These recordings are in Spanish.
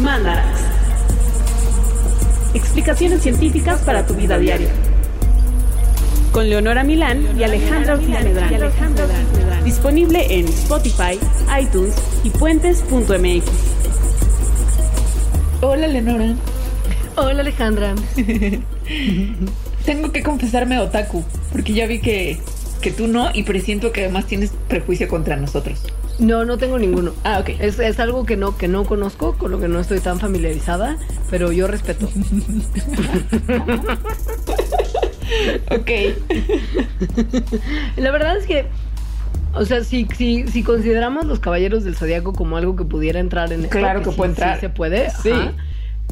Mandarax. Explicaciones científicas para tu vida diaria. Con Leonora Milán y Alejandra Ortiz Medrano. Disponible en Spotify, iTunes y puentes.mx. Hola, Leonora. Hola, Alejandra. Tengo que confesarme otaku, porque ya vi que, que tú no y presiento que además tienes prejuicio contra nosotros. No, no tengo ninguno. Ah, ok. Es, es algo que no, que no conozco, con lo que no estoy tan familiarizada, pero yo respeto. Ok. La verdad es que, o sea, si, si, si consideramos los caballeros del zodiaco como algo que pudiera entrar en Claro que sí- puede sí entrar. se puede. Sí. ajá.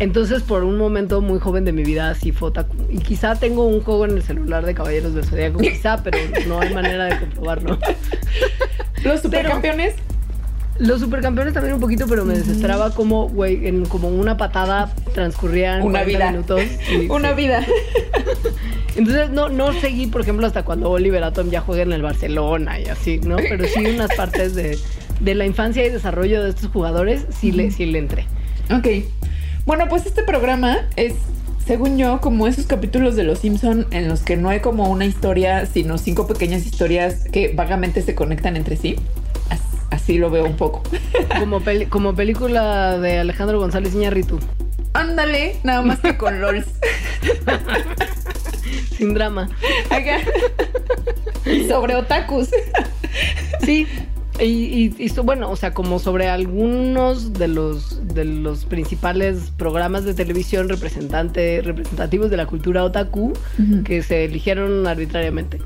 Entonces, por un momento muy joven de mi vida, sí fue otaku. Y quizá tengo un juego en el celular de caballeros del zodiaco, quizá, pero no hay manera de comprobarlo. Los supercampeones. Los supercampeones también un poquito, pero me desesperaba como, güey, en como una patada transcurrían Una 40 vida. minutos. y- Una sí. vida. Entonces no, no seguí, por ejemplo, hasta cuando Oliver Atom ya juega en el Barcelona y así, ¿no? Pero sí unas partes de, de la infancia y desarrollo de estos jugadores, sí le, sí le entré. Ok. Bueno, pues este programa es, según yo, como esos capítulos de Los Simpson en los que no hay como una historia, sino cinco pequeñas historias que vagamente se conectan entre sí. As- Así lo veo un poco. Como, como película de Alejandro González Iñárritu, Ándale, nada más que con LOLs. sin drama. Acá. Y sobre otakus. Sí. Y, y- y so- bueno, o sea, como sobre algunos de los, de los principales programas de televisión representante, representativos de la cultura otaku que se eligieron arbitrariamente.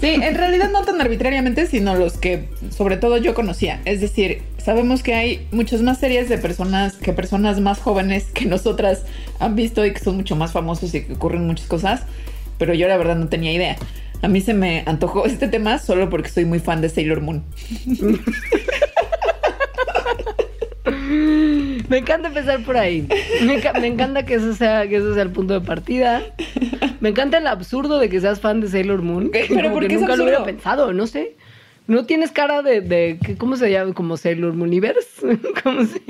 Sí, en realidad no tan arbitrariamente, sino los que sobre todo yo conocía. Es decir, sabemos que hay muchas más series de personas que personas más jóvenes que nosotras han visto y que son mucho más famosos y que ocurren muchas cosas, pero yo la verdad no tenía idea. A mí se me antojó este tema solo porque soy muy fan de Sailor Moon. Me encanta empezar por ahí. Me, enca- me encanta que eso sea que eso sea el punto de partida. Me encanta el absurdo de que seas fan de Sailor Moon. ¿Qué? ¿Pero como por que qué es nunca lo hubiera absurdo? pensado, no sé. No tienes cara de, de ¿cómo se llama? Como Sailor Mooniverse. ¿Cómo se?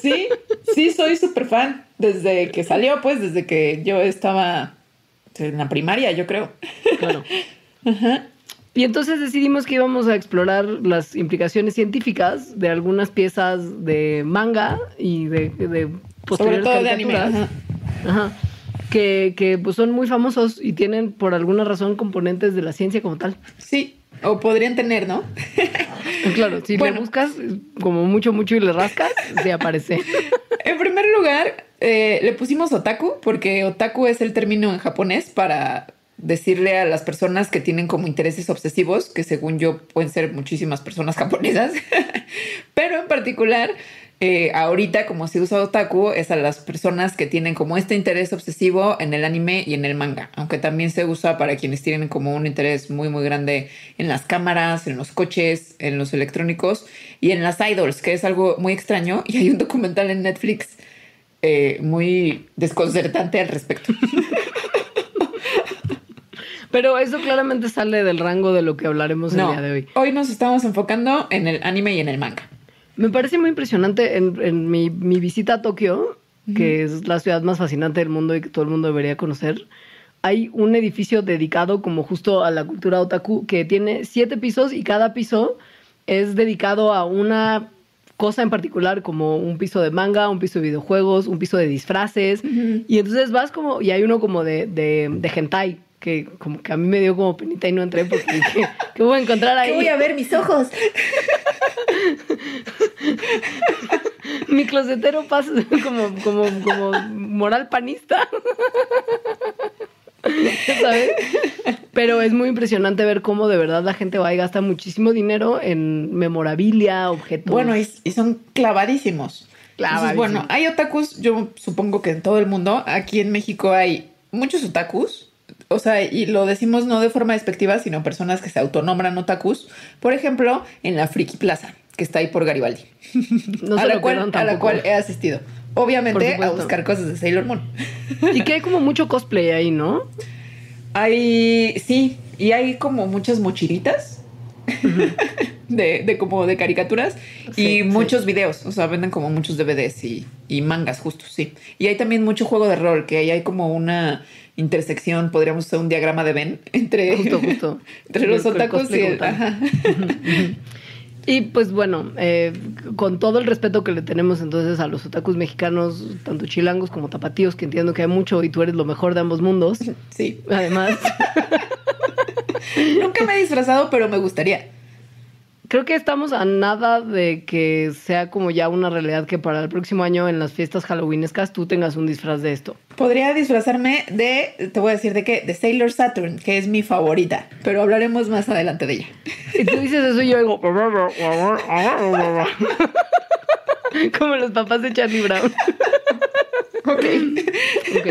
Sí, sí, soy súper fan desde que salió, pues desde que yo estaba en la primaria, yo creo. Claro. Y entonces decidimos que íbamos a explorar las implicaciones científicas de algunas piezas de manga y de, de Sobre posteriores todo de anime. ajá. Ajá. Que, que, pues, son muy famosos y tienen por alguna razón componentes de la ciencia como tal. Sí, o podrían tener, ¿no? Claro, si Bueno. le buscas como mucho, mucho y le rascas, se aparece. En primer lugar, eh, le pusimos otaku porque otaku es el término en japonés para decirle a las personas que tienen como intereses obsesivos, que según yo pueden ser muchísimas personas japonesas, pero en particular, eh, ahorita como se usa otaku es a las personas que tienen como este interés obsesivo en el anime y en el manga, aunque también se usa para quienes tienen como un interés muy muy grande en las cámaras, en los coches, en los electrónicos y en las idols, que es algo muy extraño y hay un documental en Netflix eh, muy desconcertante al respecto. Pero eso claramente sale del rango de lo que hablaremos el día de hoy. hoy nos estamos enfocando en el anime y en el manga. Me parece muy impresionante en, en mi, mi visita a Tokio, que es la ciudad más fascinante del mundo y que todo el mundo debería conocer. Hay un edificio dedicado como justo a la cultura otaku que tiene siete pisos y cada piso es dedicado a una cosa en particular, como un piso de manga, un piso de videojuegos, un piso de disfraces. Y entonces vas como, y hay uno como de, de, de hentai, que como que a mí me dio como penita y no entré porque dije, ¿qué voy a encontrar ahí? ver mis ojos? Mi closetero pasa como, como, como moral panista. ¿Sabes? Pero es muy impresionante ver cómo de verdad la gente va y gasta muchísimo dinero en memorabilia, objetos. Bueno, y, y son clavadísimos. Entonces, Clavadísimos. bueno, hay otakus, yo supongo que en todo el mundo, aquí en México hay muchos otakus, o sea, y lo decimos no de forma despectiva, sino personas que se autonombran otakus, por ejemplo, en la Friki Plaza, que está ahí por Garibaldi, no a, la cual, a la cual he asistido. Obviamente a buscar cosas de Sailor Moon. Y que hay como mucho cosplay ahí, ¿no? Hay, sí, y hay como muchas mochilitas. de, de como de caricaturas Sí, y sí. muchos videos, o sea, venden como muchos DVDs y, y mangas, justo, sí. Y hay también mucho juego de rol, que ahí hay como una intersección, podríamos hacer un diagrama de Venn entre, Justo, justo. entre los otakus y el... ajá. Y pues bueno, eh, con todo el respeto que le tenemos entonces a los otakus mexicanos, tanto chilangos como tapatíos, que entiendo que hay mucho y tú eres lo mejor de ambos mundos. Sí. Además, Nunca me he disfrazado, pero me gustaría. Creo que estamos a nada de que sea como ya una realidad que para el próximo año en las fiestas halloweenescas tú tengas un disfraz de esto. Podría disfrazarme de, te voy a decir de qué, de Sailor Saturn, que es mi favorita, pero hablaremos más adelante de ella. Y tú dices eso y yo digo... Como los papás de Charlie Brown. Ok. Ok.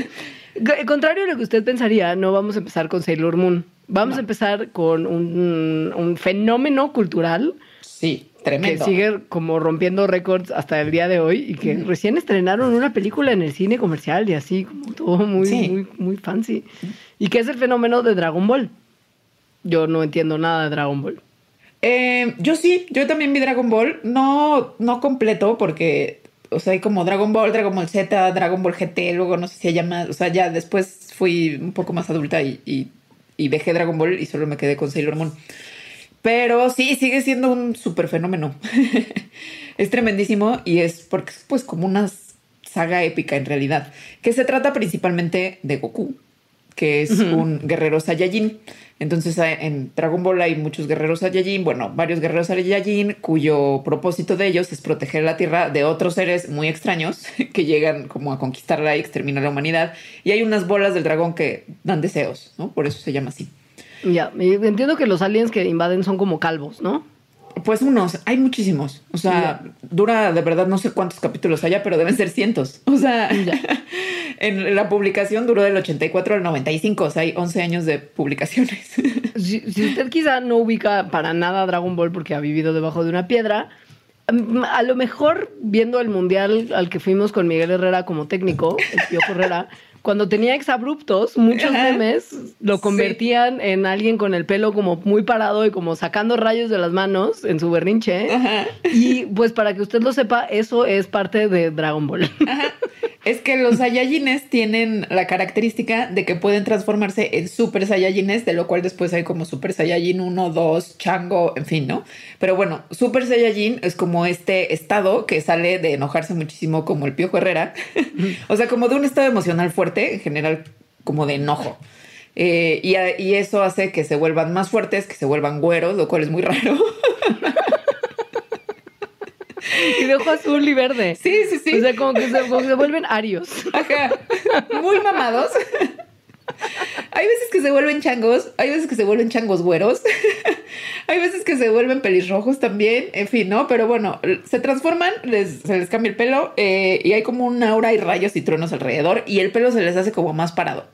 G- Contrario a lo que usted pensaría, no vamos a empezar con Sailor Moon. Vamos a empezar con un, un fenómeno cultural Sí, que tremendo. sigue como rompiendo récords hasta el día de hoy y que recién estrenaron una película en el cine comercial y así, como todo muy, Sí. muy, muy fancy. Y que es el fenómeno de Dragon Ball. Yo no entiendo nada de Dragon Ball. Eh, yo sí, yo también vi Dragon Ball, no, no completo porque, o sea, hay como Dragon Ball, Dragon Ball Z, Dragon Ball GT, luego no sé si haya más, o sea, ya después fui un poco más adulta y, y, y dejé Dragon Ball y solo me quedé con Sailor Moon. Pero sí, sigue siendo un súper fenómeno. es tremendísimo y es porque es pues como una saga épica en realidad, que se trata principalmente de Goku, que es un guerrero Saiyajin. Entonces a- en Dragon Ball hay muchos guerreros Saiyajin, bueno, varios guerreros Saiyajin cuyo propósito de ellos es proteger la Tierra de otros seres muy extraños que llegan como a conquistarla y exterminar la humanidad. Y hay unas bolas del dragón que dan deseos, ¿no? Por eso se llama así. Ya, entiendo que los aliens que invaden son como calvos, ¿no? Pues unos, hay muchísimos. O sea, dura de verdad no sé cuántos capítulos haya, pero deben ser cientos. O sea, en la publicación duró del 84 al 95, o sea, hay 11 años de publicaciones. Si, si usted quizá no ubica para nada Dragon Ball porque ha vivido debajo de una piedra, mm, a lo mejor viendo el mundial al que fuimos con Miguel Herrera como técnico, el Piojo Herrera, cuando tenía exabruptos, muchos Ajá. memes lo Sí. convertían en alguien con el pelo como muy parado y como sacando rayos de las manos en su berrinche. Ajá. Y pues para que usted lo sepa, eso es parte de Dragon Ball. Es que los Saiyajines tienen la característica de que pueden transformarse en Super Saiyajines, de lo cual después hay como Super Saiyajin 1, 2, Chango, en fin, ¿no? Pero bueno, Super Saiyajin es como este estado que sale de enojarse muchísimo como el Piojo Herrera. o sea, como de un estado emocional fuerte, en general como de enojo. Eh, y, a- y eso hace que se vuelvan más fuertes, que se vuelvan güeros, lo cual es muy raro. y de ojo azul y verde. sí, sí, sí. O sea, como que se, como que se vuelven arios. Ajá. Muy mamados. Hay veces que se vuelven changos, hay veces que se vuelven changos güeros, hay veces que se vuelven pelirrojos también, en fin, ¿no? Pero bueno, se transforman, les- se les cambia el pelo eh, y hay como un aura y rayos y truenos alrededor y el pelo se les hace como más parado.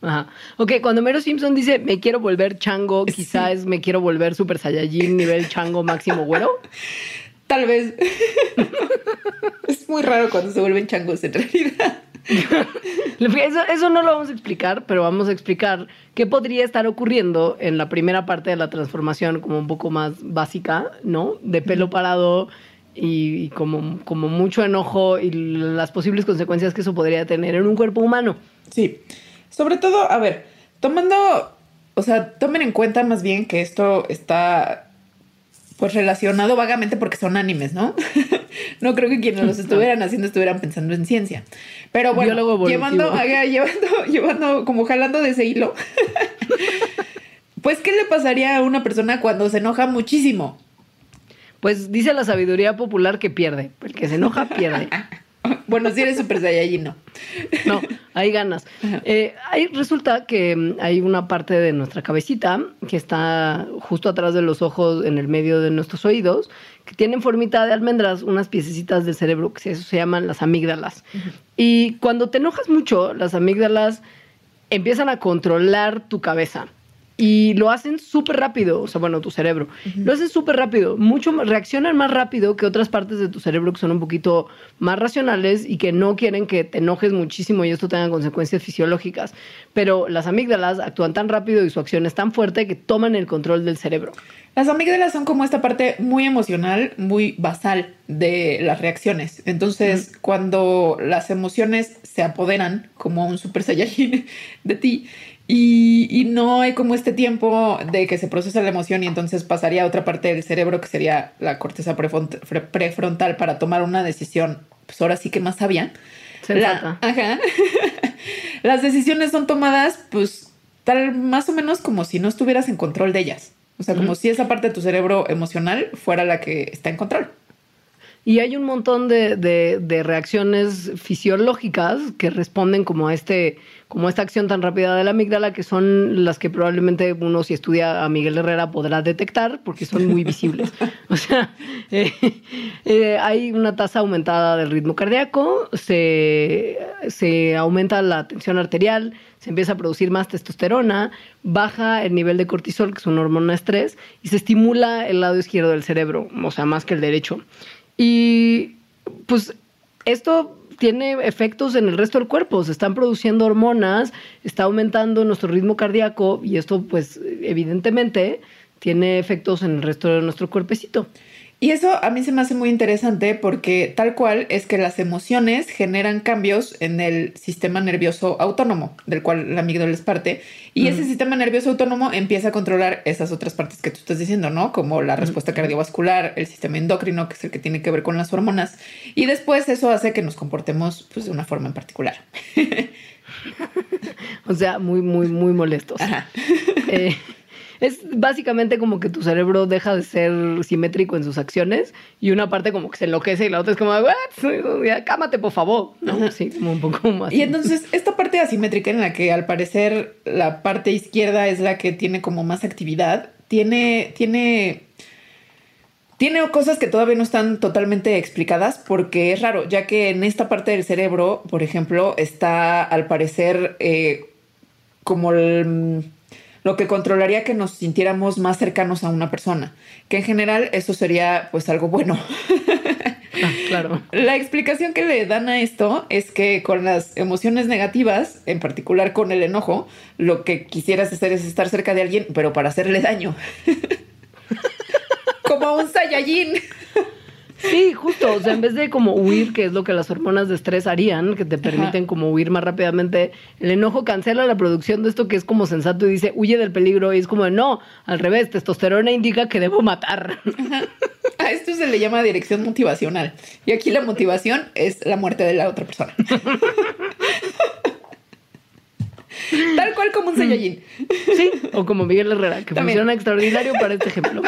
Ajá. Ok, cuando Mero Simpson dice me quiero volver chango, quizá es me quiero volver super saiyajin nivel chango máximo güero. Tal vez. es muy raro cuando se vuelven changos en realidad. Eso, eso no lo vamos a explicar, pero vamos a explicar qué podría estar ocurriendo en la primera parte de la transformación, como un poco más básica, ¿no? De pelo parado y, y como, como mucho enojo y las posibles consecuencias que eso podría tener en un cuerpo humano. Sí, sobre todo, a ver, tomando, o sea, tomen en cuenta más bien que esto está pues relacionado vagamente porque son animes, ¿no? no creo que quienes los estuvieran haciendo estuvieran pensando en ciencia. Pero bueno, llevando, haga- llevando, llevando, como jalando de ese hilo. pues, ¿qué le pasaría a una persona cuando se enoja muchísimo? Pues dice la sabiduría popular que pierde. El que se enoja, pierde. Bueno, si eres super saiyajin, no. No, hay ganas. Eh, ahí resulta que mm, hay una parte de nuestra cabecita que está justo atrás de los ojos, en el medio de nuestros oídos, que tienen formita de almendras, unas piececitas del cerebro que se, eso se llaman las amígdalas. Y cuando te enojas mucho, las amígdalas empiezan a controlar tu cabeza. Y lo hacen súper rápido, o sea, bueno, tu cerebro, lo hacen súper rápido, mucho más- reaccionan más rápido que otras partes de tu cerebro que son un poquito más racionales y que no quieren que te enojes muchísimo y esto tenga consecuencias fisiológicas. Pero las amígdalas actúan tan rápido y su acción es tan fuerte que toman el control del cerebro. Las amígdalas son como esta parte muy emocional, muy basal de las reacciones. Entonces, cuando las emociones se apoderan como un super saiyajin de ti y, y no hay como este tiempo de que se procesa la emoción y entonces pasaría a otra parte del cerebro que sería la corteza prefrontal para tomar una decisión, pues ahora sí que más sabia. La- ajá. Las decisiones son tomadas, pues, tal más o menos como si no estuvieras en control de ellas. O sea, como si esa parte de tu cerebro emocional fuera la que está en control. Y hay un montón de, de- reacciones fisiológicas que responden como a este, como esta acción tan rápida de la amígdala, que son las que probablemente uno, si estudia a Miguel Herrera, podrá detectar, porque son muy visibles. O sea, eh, eh, hay una tasa aumentada del ritmo cardíaco, se, se aumenta la tensión arterial, se empieza a producir más testosterona, baja el nivel de cortisol, que es una hormona de estrés, y se estimula el lado izquierdo del cerebro, o sea, más que el derecho. Y pues esto tiene efectos en el resto del cuerpo, se están produciendo hormonas, está aumentando nuestro ritmo cardíaco y esto pues evidentemente tiene efectos en el resto de nuestro cuerpecito. Y eso a mí se me hace muy interesante porque tal cual es que las emociones generan cambios en el sistema nervioso autónomo, del cual la amígdala es parte, y ese sistema nervioso autónomo empieza a controlar esas otras partes que tú estás diciendo, ¿no? Como la respuesta cardiovascular, el sistema endocrino, que es el que tiene que ver con las hormonas, y después eso hace que nos comportemos pues, de una forma en particular. O sea, muy, muy, muy molestos. Ajá. Eh, es básicamente como que tu cerebro deja de ser simétrico en sus acciones y una parte como que se enloquece y la otra es como, "What? Ya, cámate, por favor. ¿no? Sí, como un poco más. Y entonces esta parte asimétrica en la que al parecer la parte izquierda es la que tiene como más actividad, tiene, tiene, tiene cosas que todavía no están totalmente explicadas porque es raro, ya que en esta parte del cerebro, por ejemplo, está al parecer eh, como el- lo que controlaría que nos sintiéramos más cercanos a una persona, que en general eso sería pues algo bueno. Ah, claro. La explicación que le dan a esto es que con las emociones negativas, en particular con el enojo, lo que quisieras hacer es estar cerca de alguien, pero para hacerle daño. Como un Saiyajin. Sí, justo. O sea, en vez de como huir, que es lo que las hormonas de estrés harían, que te permiten como huir más rápidamente, el enojo cancela la producción de esto que es como sensato y dice, huye del peligro. Y es como, no, al revés, testosterona indica que debo matar. A esto se le llama dirección motivacional. Y aquí la motivación es la muerte de la otra persona. Tal cual como un Saiyajin. Sí, o como Miguel Herrera, que También. funciona extraordinario para este ejemplo.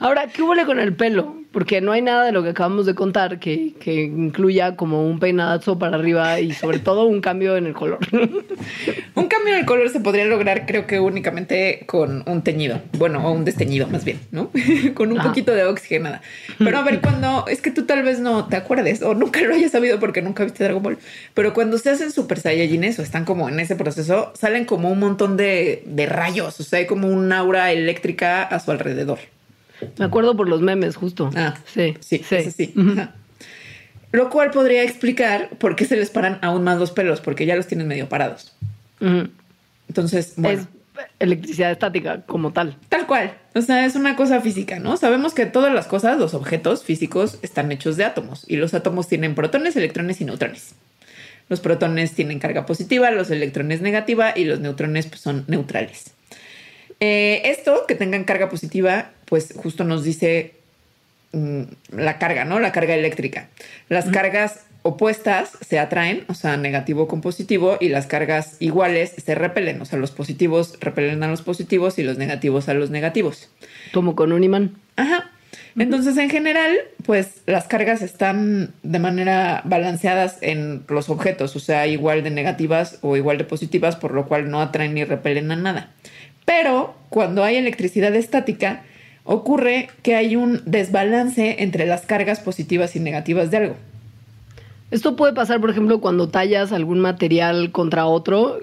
Ahora, ¿qué huele con el pelo? Porque no hay nada de lo que acabamos de contar que, que incluya como un peinadazo para arriba y sobre todo un cambio en el color. Un cambio en el color se podría lograr, creo que únicamente con un teñido. Bueno, o un desteñido más bien, ¿no? con un poquito de oxigenada. Pero a ver, cuando es que tú tal vez no te acuerdes o nunca lo hayas sabido porque nunca viste Dragon Ball. Pero cuando se hacen super saiyajines o están como en ese proceso, salen como un montón de, de rayos. O sea, hay como un aura eléctrica a su alrededor. Me acuerdo por los memes, justo. Ah, sí, sí, sí. eso sí. Lo cual podría explicar por qué se les paran aún más los pelos, porque ya los tienen medio parados. Entonces, bueno. Es electricidad estática como tal. Tal cual. O sea, es una cosa física, ¿no? Sabemos que todas las cosas, los objetos físicos, están hechos de átomos y los átomos tienen protones, electrones y neutrones. Los protones tienen carga positiva, los electrones negativa y los neutrones pues, son neutrales. Eh, esto, que tengan carga positiva, pues justo nos dice mm, la carga, ¿no? La carga eléctrica. Las cargas opuestas se atraen, o sea, negativo con positivo, y las cargas iguales se repelen, o sea, los positivos repelen a los positivos y los negativos a los negativos. Como con un imán. Ajá. Entonces, en general, pues las cargas están de manera balanceadas en los objetos, o sea, igual de negativas o igual de positivas, por lo cual no atraen ni repelen a nada. Pero cuando hay electricidad estática, ocurre que hay un desbalance entre las cargas positivas y negativas de algo. Esto puede pasar, por ejemplo, cuando tallas algún material contra otro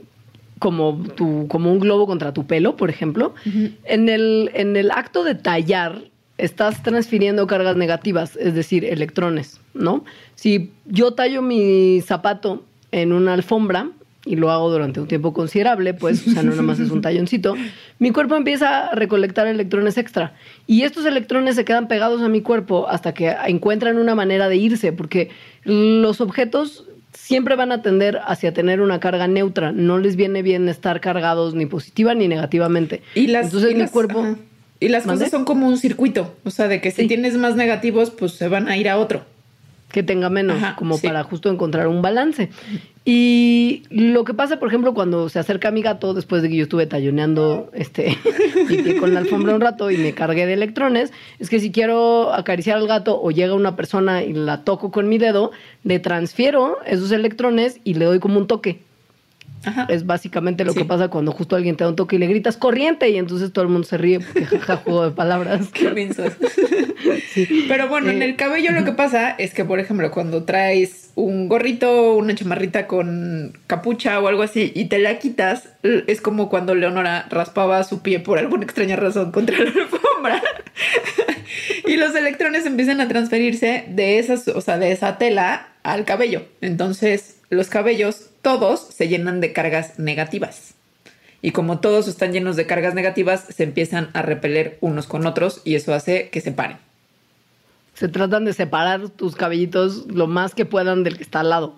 como, tu, como un globo contra tu pelo, por ejemplo, en, el, en el acto de tallar estás transfiriendo cargas negativas, es decir, electrones, ¿no? Si yo tallo mi zapato en una alfombra, y lo hago durante un tiempo considerable, pues, o sea, no nada más es un talloncito, mi cuerpo empieza a recolectar electrones extra. Y estos electrones se quedan pegados a mi cuerpo hasta que encuentran una manera de irse, porque los objetos siempre van a tender hacia tener una carga neutra. No les viene bien estar cargados ni positiva ni negativamente. Y las, Entonces mi cuerpo... Y las cosas son como un circuito, o sea, de que si tienes más negativos, pues se van a ir a otro que tenga menos, como para justo encontrar un balance. Y lo que pasa, por ejemplo, cuando se acerca mi gato, después de que yo estuve talloneando este, con la alfombra un rato y me cargué de electrones, es que si quiero acariciar al gato o llega una persona y la toco con mi dedo, le transfiero esos electrones y le doy como un toque. Es básicamente lo que pasa cuando justo alguien te da un toque y le gritas corriente y entonces todo el mundo se ríe porque jaja, juego de palabras. Qué Pero bueno, en el cabello lo que pasa es que, por ejemplo, cuando traes un gorrito, una chamarrita con capucha o algo así y te la quitas, es como cuando Leonora raspaba su pie por alguna extraña razón contra la alfombra. y los electrones empiezan a transferirse de esas, o sea, de esa tela al cabello. Entonces, los cabellos todos se llenan de cargas negativas. Y como todos están llenos de cargas negativas, se empiezan a repeler unos con otros y eso hace que se paren. Se tratan de separar tus cabellitos lo más que puedan del que está al lado.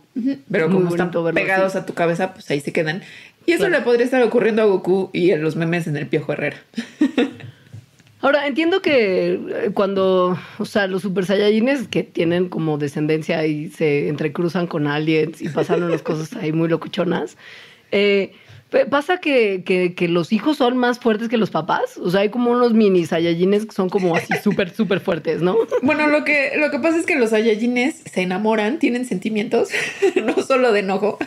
Pero como están pegados a tu cabeza, pues ahí se quedan. Y eso le podría estar ocurriendo a Goku y a los memes en el Piojo Herrera. Ahora, entiendo que eh, cuando, o sea, los super saiyajines que tienen como descendencia y se entrecruzan con aliens y pasan unas cosas ahí muy locuchonas, eh, ¿Pasa que, que, los hijos son más fuertes que los papás? O sea, hay como unos mini Saiyajines que son como así súper, súper fuertes, ¿no? Bueno, lo que, lo que pasa es que los Saiyajines se enamoran, tienen sentimientos, no solo de enojo.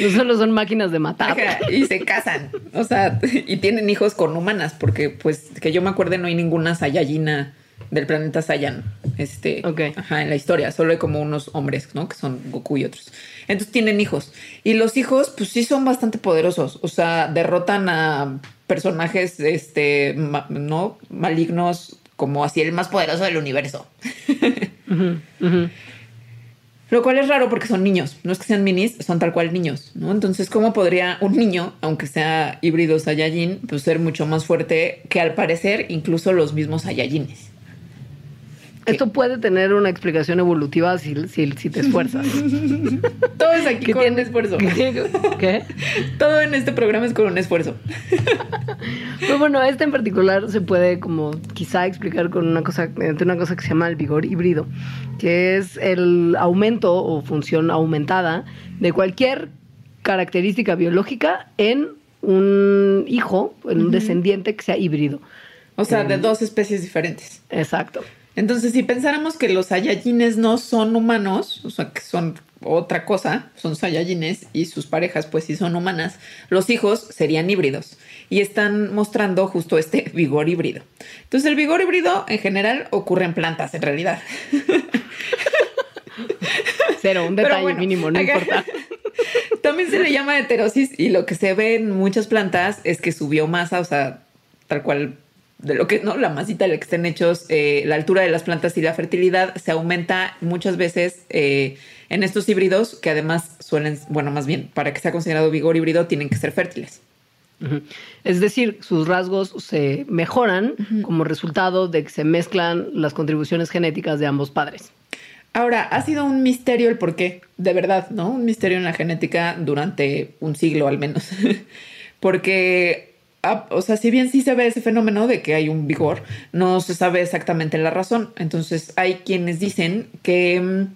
No solo son máquinas de matar. y se casan, o sea, y tienen hijos con humanas, porque pues que yo me acuerde no hay ninguna Saiyajina del planeta Saiyan, este, ajá, en la historia, solo hay como unos hombres, ¿no? Que son Goku y otros. Entonces tienen hijos. Y los hijos, pues sí son bastante poderosos. O sea, derrotan a personajes, este, ¿no? Malignos, como así el más poderoso del universo. Lo cual es raro porque son niños. No es que sean minis, son tal cual niños, ¿no? Entonces, ¿cómo podría un niño, aunque sea híbrido Saiyajin, pues ser mucho más fuerte que al parecer incluso los mismos Saiyajines? Esto puede tener una explicación evolutiva si, te esfuerzas. Todo es aquí con un esfuerzo. ¿Qué? Todo en este programa es con un esfuerzo. Pero bueno, este en particular se puede como quizá explicar con una cosa, una cosa que se llama el vigor híbrido, que es el aumento o función aumentada de cualquier característica biológica en un hijo, en un descendiente que sea híbrido. O sea, de dos especies diferentes. Exacto. Entonces, si pensáramos que los Saiyajines no son humanos, o sea, que son otra cosa, son Saiyajines y sus parejas, pues sí son humanas, los hijos serían híbridos y están mostrando justo este vigor híbrido. Entonces, el vigor híbrido en general ocurre en plantas, en realidad. Cero, un detalle mínimo, no importa. También se le llama heterosis y lo que se ve en muchas plantas es que su biomasa, o sea, tal cual de lo que no, la masita de la que estén hechos, eh, la altura de las plantas y la fertilidad se aumenta muchas veces eh, en estos híbridos, que además suelen, bueno, más bien, para que sea considerado vigor híbrido, tienen que ser fértiles. Es decir, sus rasgos se mejoran como resultado de que se mezclan las contribuciones genéticas de ambos padres. Ahora, ha sido un misterio el por qué, de verdad, ¿no? Un misterio en la genética durante un siglo al menos. Porque O sea, si bien sí se ve ese fenómeno de que hay un vigor, no se sabe exactamente la razón. Entonces, hay quienes dicen que mm,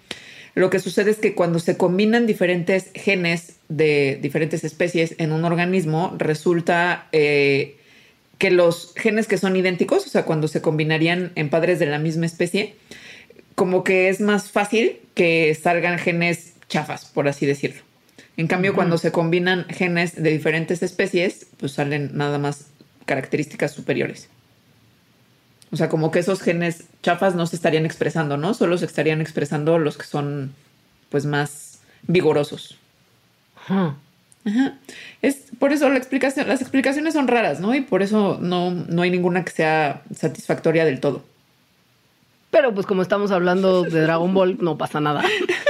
lo que sucede es que cuando se combinan diferentes genes de diferentes especies en un organismo, resulta eh, que los genes que son idénticos, o sea, cuando se combinarían en padres de la misma especie, como que es más fácil que salgan genes chafas, por así decirlo. En cambio, cuando se combinan genes de diferentes especies, pues salen nada más características superiores. O sea, como que esos genes chafas no se estarían expresando, ¿no? Solo se estarían expresando los que son, pues, más vigorosos. Ajá. Es por eso la explicación, las explicaciones son raras, ¿no? Y por eso no, no hay ninguna que sea satisfactoria del todo. Pero pues como estamos hablando de Dragon Ball, no pasa nada.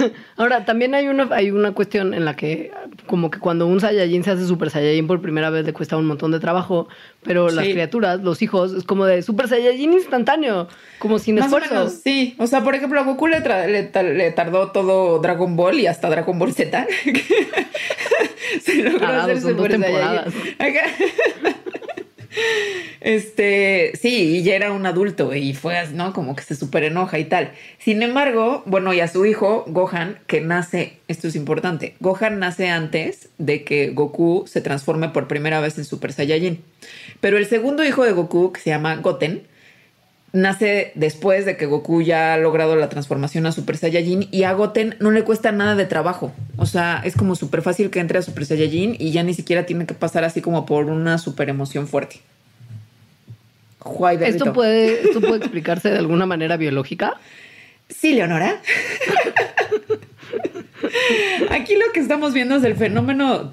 Ahora, también hay una, hay una cuestión en la que como que cuando un Saiyajin se hace Super Saiyajin por primera vez le cuesta un montón de trabajo, pero las Sí. criaturas, los hijos, es como de Super Saiyajin instantáneo, como sin Más o esfuerzo. menos, sí. O sea, por ejemplo, a Goku le, le le tardó todo Dragon Ball y hasta Dragon Ball Z. Se logró Carajo, hacer Super Saiyajin. Este, sí, y ya era un adulto y fue, ¿no? Como que se súper enoja y tal. Sin embargo, bueno, y a su hijo, Gohan, que nace, esto es importante, Gohan nace antes de que Goku se transforme por primera vez en Super Saiyajin. Pero el segundo hijo de Goku, que se llama Goten, nace después de que Goku ya ha logrado la transformación a Super Saiyajin y a Goten no le cuesta nada de trabajo. O sea, es como súper fácil que entre a Super Saiyajin y ya ni siquiera tiene que pasar así como por una super emoción fuerte. ¿Esto puede, ¿Esto puede explicarse de alguna manera biológica? Sí, Leonora. Aquí lo que estamos viendo es el fenómeno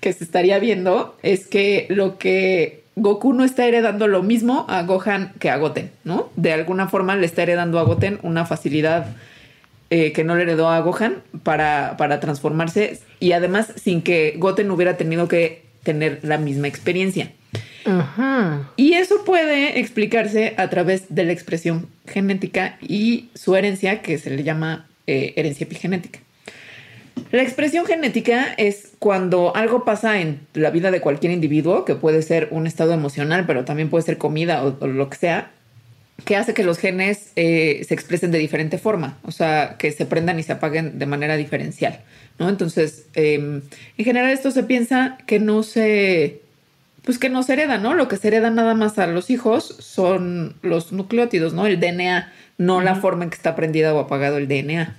que se estaría viendo es que lo que Goku no está heredando lo mismo a Gohan que a Goten, ¿no? De alguna forma le está heredando a Goten una facilidad eh, que no le heredó a Gohan para, para transformarse y además sin que Goten hubiera tenido que tener la misma experiencia. Ajá. Y eso puede explicarse a través de la expresión genética y su herencia, que se le llama eh, herencia epigenética. La expresión genética es cuando algo pasa en la vida de cualquier individuo, que puede ser un estado emocional, pero también puede ser comida o, o lo que sea, que hace que los genes eh, se expresen de diferente forma, o sea, que se prendan y se apaguen de manera diferencial, ¿no? Entonces, eh, en general esto se piensa que no se, pues que no se hereda, ¿no? Lo que se hereda nada más a los hijos son los nucleótidos, ¿no? El DNA, no la forma en que está prendida o apagado el DNA.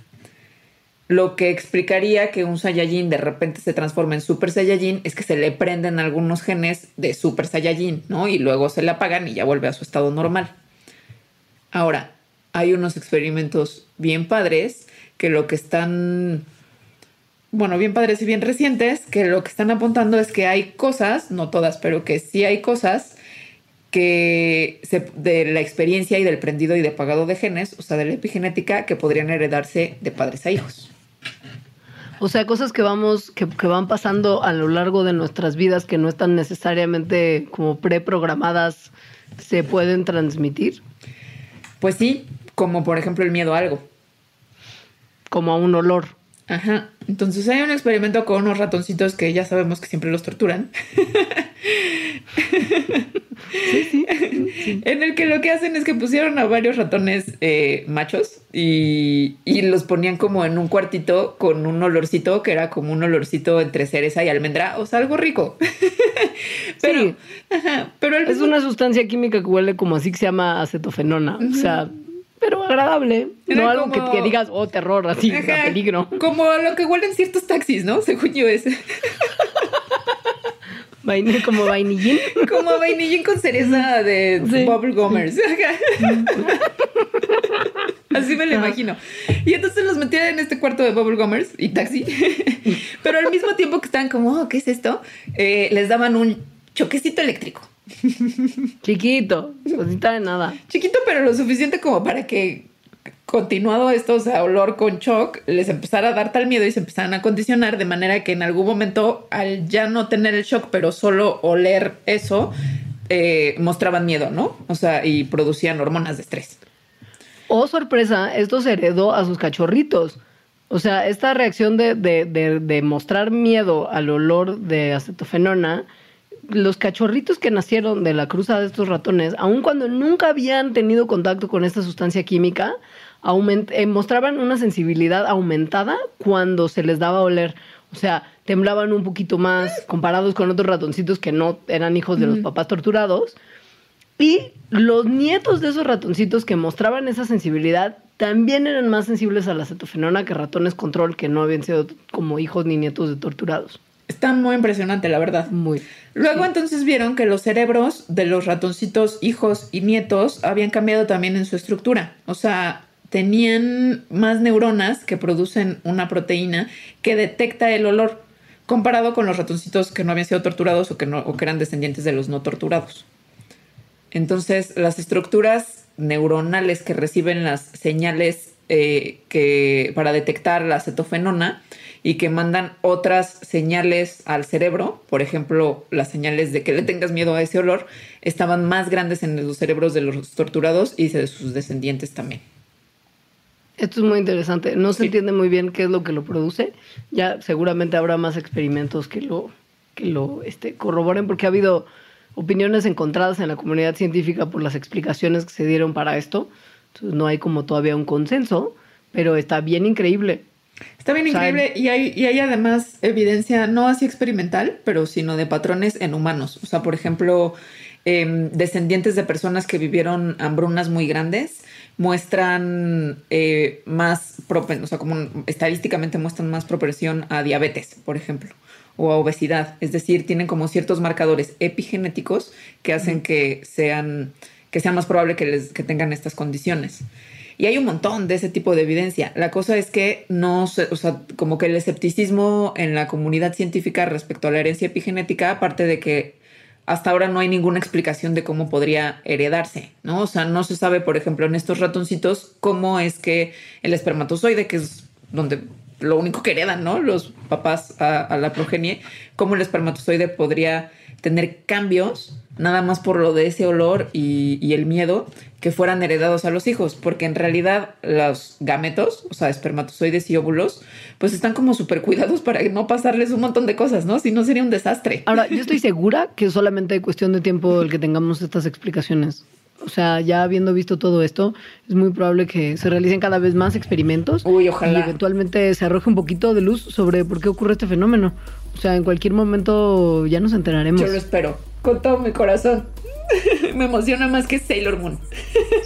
Lo que explicaría que un Saiyajin de repente se transforma en Super Saiyajin es que se le prenden algunos genes de Super Saiyajin, ¿no? Y luego se le apagan y ya vuelve a su estado normal. Ahora, hay unos experimentos bien padres que lo que están, bueno, bien padres y bien recientes, que lo que están apuntando es que hay cosas, no todas, pero que sí hay cosas que se, de la experiencia y del prendido y de apagado de genes, o sea, de la epigenética, que podrían heredarse de padres a hijos. O sea, cosas que vamos, que, que van pasando a lo largo de nuestras vidas que no están necesariamente como preprogramadas, se pueden transmitir, Pues sí, como por ejemplo el miedo a algo. como a un olor. Ajá. Entonces hay un experimento con unos ratoncitos que ya sabemos que siempre los torturan. En el que lo que hacen es que pusieron a varios ratones eh, machos y, y los ponían como en un cuartito con un olorcito que era como un olorcito entre cereza y almendra, o sea, algo rico. pero, Sí. ajá, pero Es mismo- una sustancia química que huele como así que se llama acetofenona. O sea, pero agradable. Era no algo como- que, que digas, oh, terror, así, Ajá, peligro. Como lo que huelen ciertos taxis, ¿no? Según yo es. Vaini- como vainillín. Como vainillín con cereza de Sí. Bubble Gummers. Así me lo imagino. Y entonces los metían en este cuarto de Bubble Gummers y taxi. Pero al mismo tiempo que estaban como, oh, ¿qué es esto? Eh, les daban un choquecito eléctrico. Chiquito, cosita de nada. Chiquito, pero lo suficiente como para que continuado esto, o sea, olor con shock, les empezara a dar tal miedo y se empezaran a condicionar de manera que en algún momento, al ya no tener el shock, pero solo oler eso, eh, mostraban miedo, ¿no? O sea, y producían hormonas de estrés. Oh, sorpresa, esto se heredó a sus cachorritos. O sea, esta reacción de, de, de, mostrar miedo al olor de acetofenona, los cachorritos que nacieron de la cruza de estos ratones, aun cuando nunca habían tenido contacto con esta sustancia química, aument- eh, mostraban una sensibilidad aumentada cuando se les daba a oler. O sea, temblaban un poquito más comparados con otros ratoncitos que no eran hijos de los papás torturados. Y los nietos de esos ratoncitos que mostraban esa sensibilidad también eran más sensibles a la acetofenona que ratones control que no habían sido como hijos ni nietos de torturados. Está muy impresionante, la verdad. Muy. Luego entonces vieron que los cerebros de los ratoncitos hijos y nietos habían cambiado también en su estructura. O sea, tenían más neuronas que producen una proteína que detecta el olor. comparado con los ratoncitos que no habían sido torturados o que, no, o que eran descendientes de los no torturados. Entonces, las estructuras neuronales que reciben las señales eh, que, para detectar la acetofenona y que mandan otras señales al cerebro, por ejemplo, las señales de que le tengas miedo a ese olor, estaban más grandes en los cerebros de los torturados y de sus descendientes también. Esto es muy interesante. No se entiende muy bien qué es lo que lo produce. Ya seguramente habrá más experimentos que lo, que lo este, corroboren, porque ha habido opiniones encontradas en la comunidad científica por las explicaciones que se dieron para esto. Entonces no hay como todavía un consenso, pero está bien increíble. Está bien increíble y hay, y hay además evidencia, no así experimental, pero sino de patrones en humanos. O sea, por ejemplo, em, descendientes de personas que vivieron hambrunas muy grandes muestran eh, más propensión, o sea, como estadísticamente muestran más propensión a diabetes, por ejemplo, o a obesidad. Es decir, tienen como ciertos marcadores epigenéticos que hacen que sean, que sea más probable que, les, que tengan estas condiciones. Y hay un montón de ese tipo de evidencia. La cosa es que no, o sea, como que el escepticismo en la comunidad científica respecto a la herencia epigenética, aparte de que hasta ahora no hay ninguna explicación de cómo podría heredarse, ¿no? O sea, no se sabe, por ejemplo, en estos ratoncitos, cómo es que el espermatozoide, que es donde lo único que heredan, ¿no? Los papás a, la progenie, cómo el espermatozoide podría tener cambios nada más por lo de ese olor y, y, el miedo que fueran heredados a los hijos, porque en realidad los gametos, o sea, espermatozoides y óvulos, pues están como súper cuidados para no pasarles un montón de cosas, ¿no? Si no sería un desastre. Ahora, yo estoy segura que solamente cuestión de tiempo el que tengamos estas explicaciones. O sea, ya habiendo visto todo esto, es muy probable que se realicen cada vez más experimentos. Uy, ojalá. Y eventualmente se arroje un poquito de luz sobre por qué ocurre este fenómeno. O sea, en cualquier momento ya nos enteraremos. Yo lo espero, con todo mi corazón. Me emociona más que Sailor Moon.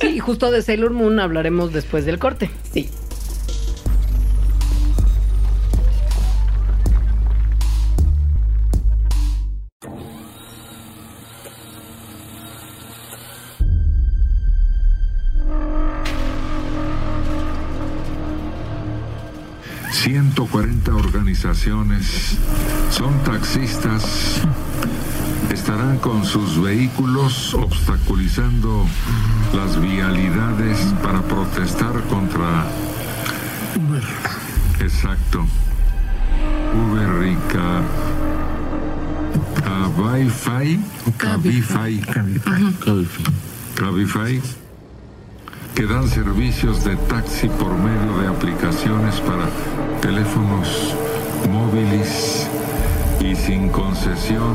sí, justo de Sailor Moon hablaremos después del corte. Sí. 140 organizaciones son taxistas, estarán con sus vehículos obstaculizando las vialidades para protestar contra Uber. Exacto. Uber y Cabify. Cabify. Cabify que dan servicios de taxi por medio de aplicaciones para teléfonos móviles y sin concesión.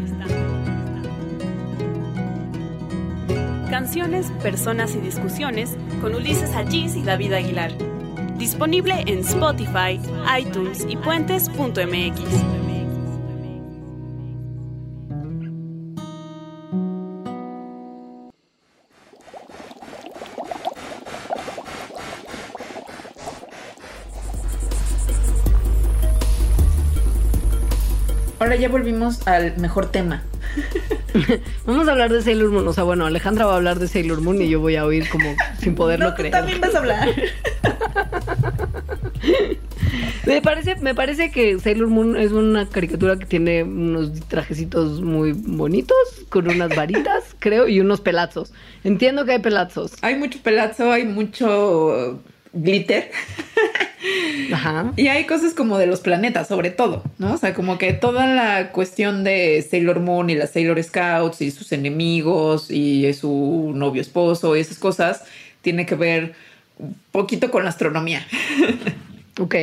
Canciones, Personas y Discusiones con Ulises Allís y David Aguilar. Disponible en Spotify, iTunes y puentes.mx. Ahora ya volvimos al mejor tema Vamos a hablar de Sailor Moon. O sea, bueno, Alejandra va a hablar de Sailor Moon y yo voy a oír como sin poderlo No, tú creer. también vas a hablar. Me parece, me parece que Sailor Moon es una caricatura que tiene unos trajecitos muy bonitos, con unas varitas, creo, y unos pelazos. Entiendo que hay pelazos. Hay mucho pelazo, hay mucho glitter. Ajá. Y hay cosas como de los planetas, sobre todo, ¿no? O sea, como que toda la cuestión de Sailor Moon y las Sailor Scouts y sus enemigos y su novio esposo y esas cosas tiene que ver un poquito con la astronomía. Ok.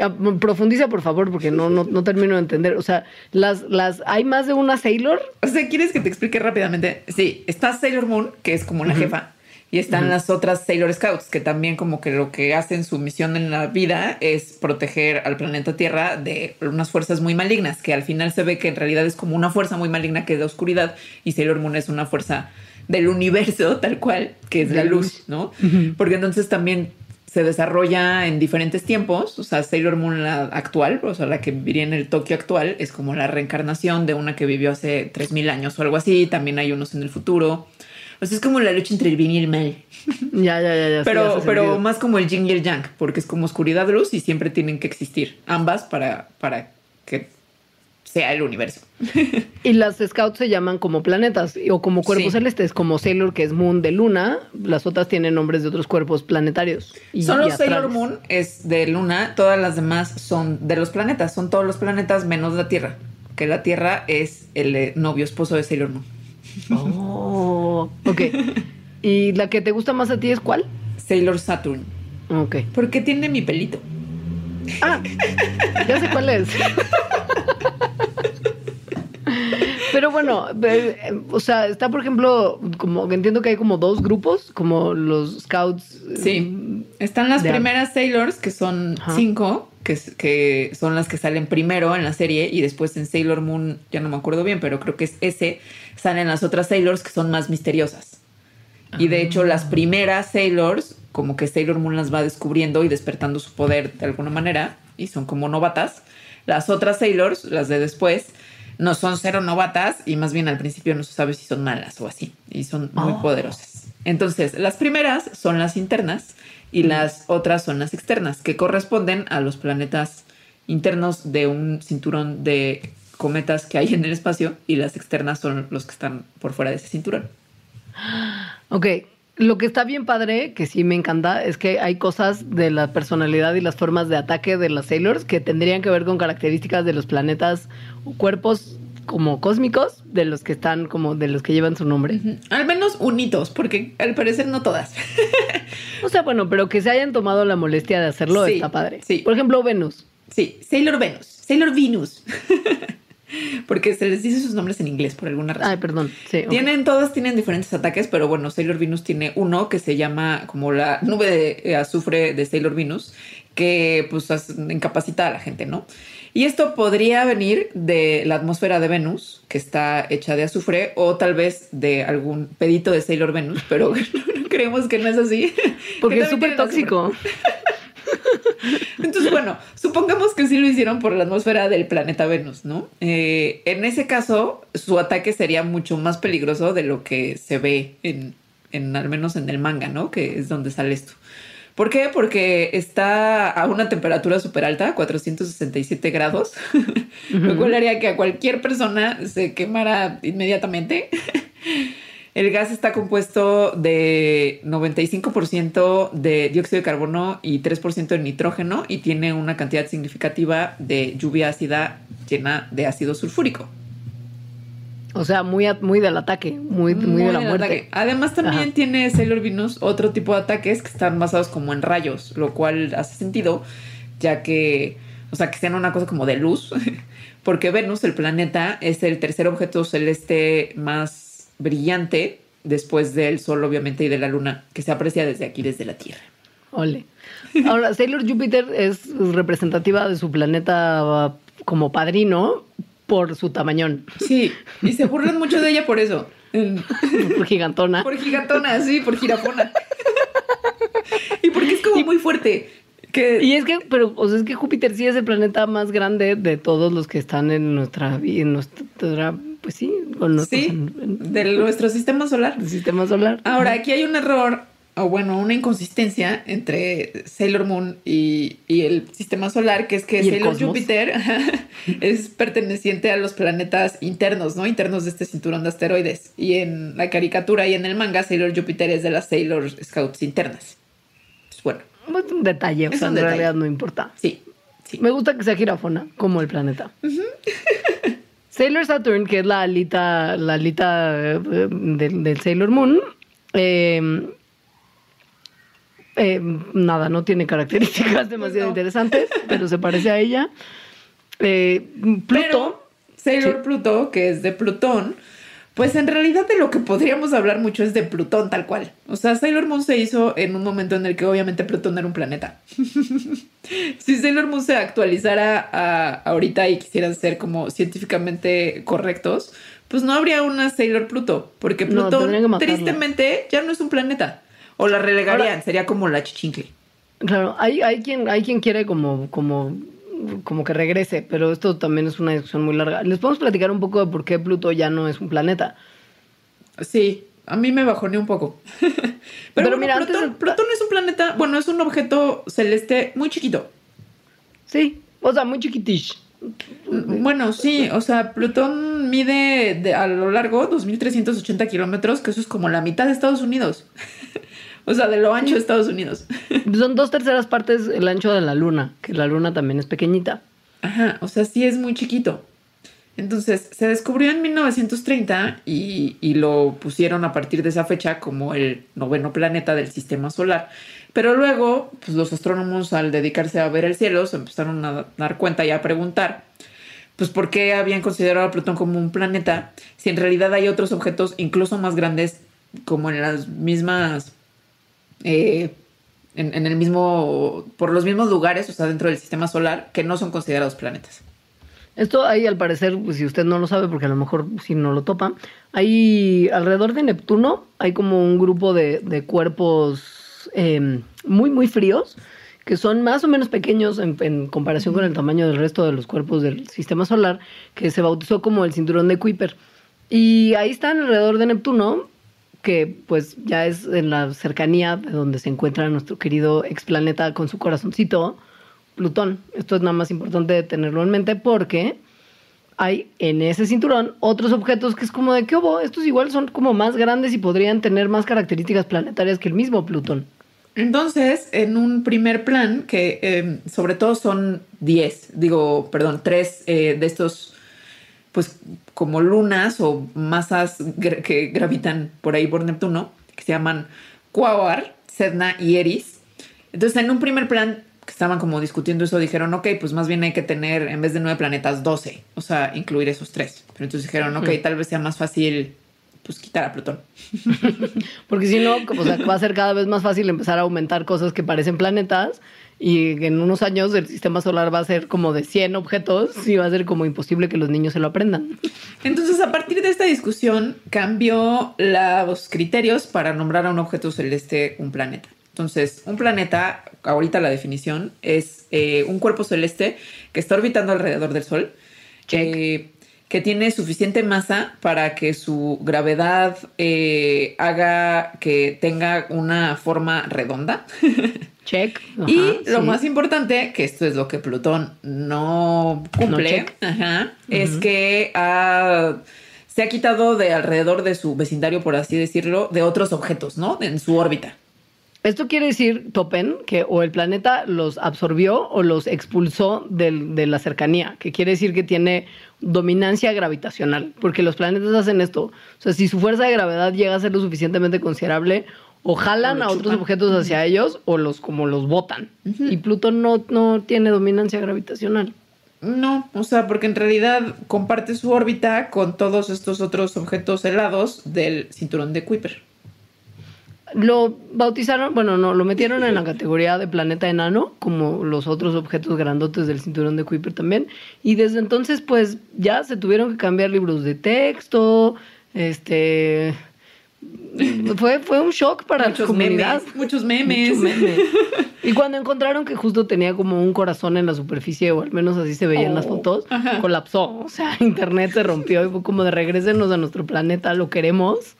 Ah, Profundiza, por favor, porque no, no, no termino de entender. O sea, las, las, ¿hay más de una Sailor? O sea, ¿quieres que te explique rápidamente? Sí, está Sailor Moon, que es como la jefa, y están las otras Sailor Scouts, que también como que lo que hacen su misión en la vida es proteger al planeta Tierra de unas fuerzas muy malignas, que al final se ve que en realidad es como una fuerza muy maligna que es la oscuridad, y Sailor Moon es una fuerza del universo, tal cual, que es la luz. ¿no? Porque entonces también se desarrolla en diferentes tiempos. O sea, Sailor Moon, la actual, o sea, la que viviría en el Tokio actual, es como la reencarnación de una que vivió hace 3000 años o algo así. También hay unos en el futuro. O sea, es como la lucha entre el bien y el mal. Ya, ya, ya, ya. Pero, pero sentido. más como el yin y el yang, porque es como oscuridad, luz y siempre tienen que existir ambas para, para que sea el universo. Y las scouts se llaman como planetas o como cuerpos Sí. celestes, como Sailor, que es Moon de Luna. Las otras tienen nombres de otros cuerpos planetarios. Y, Solo y Sailor. Moon es de Luna, todas las demás son de los planetas, son todos los planetas menos la Tierra, que la Tierra es el eh, novio esposo de Sailor Moon. Oh, ok. ¿Y la que te gusta más a ti es cuál? Sailor Saturn, Ok. porque tiene mi pelito. Ah, ya sé cuál es. Pero bueno, o sea, está por ejemplo, como que entiendo que hay como dos grupos, como los scouts. eh, Sí, están las de- primeras Sailors, que son Ajá. cinco, que, que son las que salen primero en la serie, y después en Sailor Moon, ya no me acuerdo bien, pero creo que es ese, salen las otras Sailors que son más misteriosas. Y de hecho, las primeras Sailors, como que Sailor Moon las va descubriendo y despertando su poder de alguna manera, y son como novatas. Las otras Sailors, las de después, no son cero novatas y más bien al principio no se sabe si son malas o así, y son muy Oh. poderosas. Entonces, las primeras son las internas y las otras son las externas, que corresponden a los planetas internos de un cinturón de cometas que hay en el espacio y las externas son los que están por fuera de ese cinturón. Ok. Lo que está bien padre, que sí me encanta, es que hay cosas de la personalidad y las formas de ataque de las Sailors que tendrían que ver con características de los planetas o cuerpos como cósmicos de los que están como de los que llevan su nombre. Ujú. Al menos unitos, porque al parecer no todas. O sea, bueno, pero que se hayan tomado la molestia de hacerlo Sí, está padre. sí. Por ejemplo, Venus. Sí, Sailor Venus, Sailor Venus. porque se les dice sus nombres en inglés por alguna razón. Ay, perdón. Sí. Tienen, todas tienen diferentes ataques, pero bueno, Sailor Venus tiene uno que se llama como la nube de azufre de Sailor Venus, que pues incapacita a la gente, ¿no? Y esto podría venir de la atmósfera de Venus, que está hecha de azufre, o tal vez de algún pedito de Sailor Venus, pero creemos que no es así. Porque Que es súper tóxico. Entonces, bueno, supongamos que sí lo hicieron por la atmósfera del planeta Venus, ¿no? Eh, en ese caso, su ataque sería mucho más peligroso de lo que se ve en, en, al menos en el manga, ¿no? Que es donde sale esto. ¿Por qué? Porque está a una temperatura súper alta, 467 grados, lo cual haría que a cualquier persona se quemara inmediatamente. El gas está compuesto de 95% de dióxido de carbono y 3% de nitrógeno y tiene una cantidad significativa de lluvia ácida llena de ácido sulfúrico. O sea, muy, muy del ataque, muy, muy, de la muerte. ataque. Además también Ajá. tiene Sailor Venus otro tipo de ataques que están basados como en rayos, lo cual hace sentido ya que, o sea, que sean una cosa como de luz, porque Venus, el planeta, es el tercer objeto celeste más brillante después del Sol, obviamente, y de la Luna, que se aprecia desde aquí, desde la Tierra. Ole. Ahora, Sailor Júpiter es representativa de su planeta uh, como padrino por su tamañón, Sí, y se burlan mucho de ella por eso. Por gigantona. Por gigantona, sí, por girafona. y porque es como muy fuerte. Que, Y es que, pero, o sea, es que Júpiter sí es el planeta más grande de todos los que están en nuestra en nuestra, pues sí, con nosotros sí, en, en de nuestro sistema solar. sistema solar. Ahora, aquí hay un error, o bueno, una inconsistencia entre Sailor Moon y, y el sistema solar, que es que Sailor. Júpiter es perteneciente a los planetas internos, ¿no? Internos de este cinturón de asteroides. Y en la caricatura y en el manga, Sailor Júpiter es de las Sailor Scouts internas. Pues bueno, Es un detalle, o sea, un en detalle. realidad no importa. sí, sí. Me gusta que sea jirafona, como el planeta. Sailor Saturn, que es la alita, la alita eh, del, del Sailor Moon, eh, eh, nada, no tiene características demasiado no. interesantes, pero se parece a ella. Eh, Pluto, Pero Sailor Sí. Pluto, que es de Plutón, pues en realidad de lo que podríamos hablar mucho es de Plutón tal cual. O sea, Sailor Moon se hizo en un momento en el que obviamente Plutón era un planeta. si Sailor Moon se actualizara a- ahorita y quisieran ser como científicamente correctos, pues no habría una Sailor Pluto, porque Plutón tristemente ya no es un planeta. O la relegarían, Ahora- sería como la chichincle. claro, hay, hay, quien, hay quien quiere como, como, como que regrese, pero esto también es una discusión muy larga. Les podemos platicar un poco de por qué Pluto ya no es un planeta. Sí, a mí me bajoné un poco. Pero, Pero bueno, mira, Plutón es un planeta, bueno, es un objeto celeste muy chiquito. Sí, o sea, muy chiquitish. Bueno, sí, o sea, Plutón mide de- a lo largo 2.380 kilómetros, que eso es como la mitad de Estados Unidos. o sea, de lo ancho de Estados Unidos. Son dos terceras partes el ancho de la luna, que la luna también es pequeñita. Ajá, o sea, sí es muy chiquito. Entonces, se descubrió en 1930 y, y lo pusieron a partir de esa fecha como el noveno planeta del sistema solar. Pero luego, pues los astrónomos al dedicarse a ver el cielo se empezaron a dar cuenta y a preguntar, pues por qué habían considerado a Plutón como un planeta, si en realidad hay otros objetos incluso más grandes como en las mismas, eh, en, el mismo, por los mismos lugares, o sea, dentro del sistema solar, que no son considerados planetas. Esto ahí al parecer, pues, si usted no lo sabe, porque a lo mejor si no lo topa, hay alrededor de Neptuno, hay como un grupo de, de cuerpos eh, muy, muy fríos, que son más o menos pequeños en comparación con el tamaño del resto de los cuerpos del sistema solar, que se bautizó como el cinturón de Kuiper. Y ahí están alrededor de Neptuno, que pues ya es en la cercanía de donde se encuentra nuestro querido explaneta con su corazoncito, Plutón. Esto es nada más importante tenerlo en mente porque hay en ese cinturón otros objetos que es como de qué hubo, estos igual son como más grandes y podrían tener más características planetarias que el mismo Plutón. Entonces, en un primer plan, que eh, sobre todo son 10, digo, perdón, 3 de estos, pues como lunas o masas gra- que gravitan por ahí por Neptuno, que se llaman Quaoar, Sedna y Eris. Entonces, en un primer plan, que estaban como discutiendo eso, dijeron, ok, pues más bien hay que tener, en vez de 9 planetas, 12, o sea, incluir esos 3. Pero entonces dijeron, ok, tal vez sea más fácil, pues quitar a Plutón. Porque si no, o sea, va a ser cada vez más fácil empezar a aumentar cosas que parecen planetas y en unos años el sistema solar va a ser como de 100 objetos y va a ser como imposible que los niños se lo aprendan. Entonces, a partir de esta discusión, cambió los criterios para nombrar a un objeto celeste un planeta. Entonces, un planeta, ahorita la definición, es eh, un cuerpo celeste que está orbitando alrededor del Sol, eh, que tiene suficiente masa para que su gravedad eh, haga que tenga una forma redonda. Check. Y lo sí. más importante, que esto es lo que Plutón no cumple, ajá, es que ha- se ha quitado de alrededor de su vecindario, por así decirlo, de otros objetos, ¿no? En su órbita. Esto quiere decir, Topen, que o el planeta los absorbió o los expulsó del- de la cercanía, que quiere decir que tiene dominancia gravitacional, porque los planetas hacen esto. O sea, si su fuerza de gravedad llega a ser lo suficientemente considerable, o jalan O a otros chupan. objetos hacia ellos o los como los botan. Y Plutón no, no tiene dominancia gravitacional. No, o sea, porque en realidad comparte su órbita con todos estos otros objetos helados del cinturón de Kuiper. Lo bautizaron, bueno, no, lo metieron en la categoría de planeta enano, como los otros objetos grandotes del cinturón de Kuiper también. Y desde entonces, pues ya se tuvieron que cambiar libros de texto, este, Fue, fue un shock para la Muchos comunidad. memes, muchos memes. Mucho meme. Y cuando encontraron que justo tenía como un corazón en la superficie, o al menos así se veía en las Oh, fotos, ajá. colapsó. O sea, internet se rompió y fue como de regresenos a nuestro planeta, lo queremos.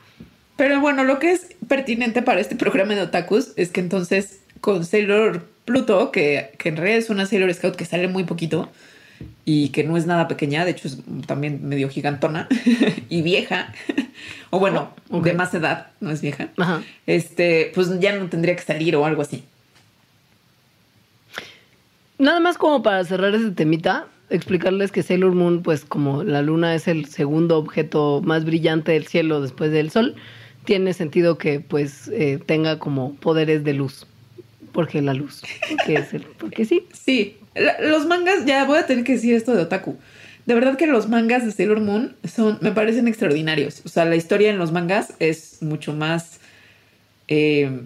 Pero bueno, lo que es pertinente para este programa de otakus es que entonces con Sailor Pluto, que, que en realidad es una Sailor Scout que sale muy poquito y que no es nada pequeña, de hecho es también medio gigantona y vieja, o bueno, Oh, de más edad, no es vieja, Ajá. este, pues ya no tendría que salir o algo así. Nada más como para cerrar ese temita, explicarles que Sailor Moon, pues como la luna es el segundo objeto más brillante del cielo después del sol, tiene sentido que pues eh, tenga como poderes de luz. Porque la luz. Porque, es el, porque sí. Sí, los mangas, ya voy a tener que decir esto de otaku. De verdad que los mangas de Sailor Moon son, me parecen extraordinarios. O sea, la historia en los mangas es mucho más eh,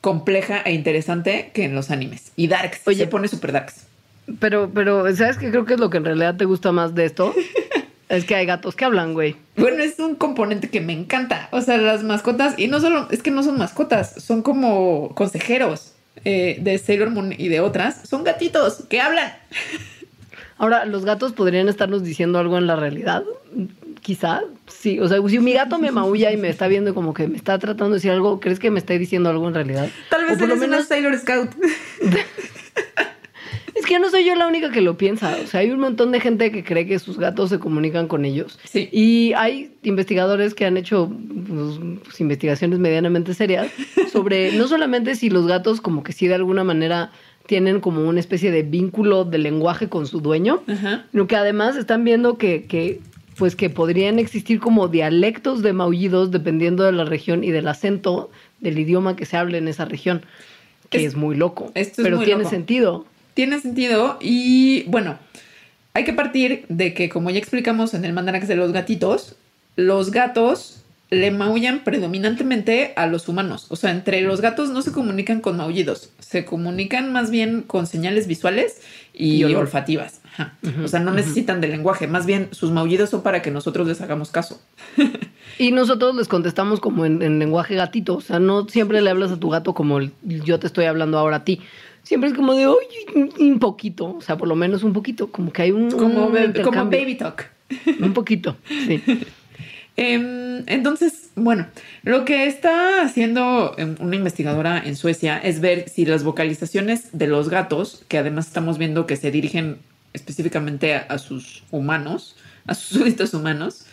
compleja e interesante que en los animes. Y darks, Oye. se pone super darks. Pero, pero, ¿sabes qué creo que es lo que en realidad te gusta más de esto? es que hay gatos que hablan, güey. Bueno, es un componente que me encanta. O sea, las mascotas, y no solo, es que no son mascotas, son como consejeros eh, de Sailor Moon y de otras. Son gatitos que hablan. Ahora, ¿los gatos podrían estarnos diciendo algo en la realidad? Quizá, sí. O sea, si mi gato me maulla y me está viendo como que me está tratando de decir algo, ¿crees que me está diciendo algo en realidad? Tal vez O por lo menos una Sailor Scout. Es que no soy yo la única que lo piensa. O sea, hay un montón de gente que cree que sus gatos se comunican con ellos. Sí. Y hay investigadores que han hecho pues, pues, investigaciones medianamente serias sobre no solamente si los gatos como que sí de alguna manera tienen como una especie de vínculo de lenguaje con su dueño, Ajá. sino que además están viendo que, que pues que podrían existir como dialectos de maullidos dependiendo de la región y del acento del idioma que se hable en esa región, que es, Es- muy loco, esto es pero muy tiene loco. sentido. Tiene sentido y bueno, hay que partir de que como ya explicamos en el mandarax de los gatitos, los gatos le maullan predominantemente a los humanos. O sea, entre los gatos no se comunican con maullidos, se comunican más bien con señales visuales y, olfativas. Ajá. O sea, no necesitan de lenguaje, más bien sus maullidos son para que nosotros les hagamos caso. Y nosotros les contestamos como en, en lenguaje gatito. O sea, no siempre le hablas a tu gato como el- yo te estoy hablando ahora a ti. Siempre es como de, oye, un poquito. O sea, por lo menos un poquito. Como que hay un, Como, un be- como baby talk. Un poquito, sí. Em, entonces, bueno, lo que está haciendo em, una investigadora en Suecia es ver si las vocalizaciones de los gatos, que además estamos viendo que se dirigen específicamente a, a sus humanos, a sus súbditos humanos,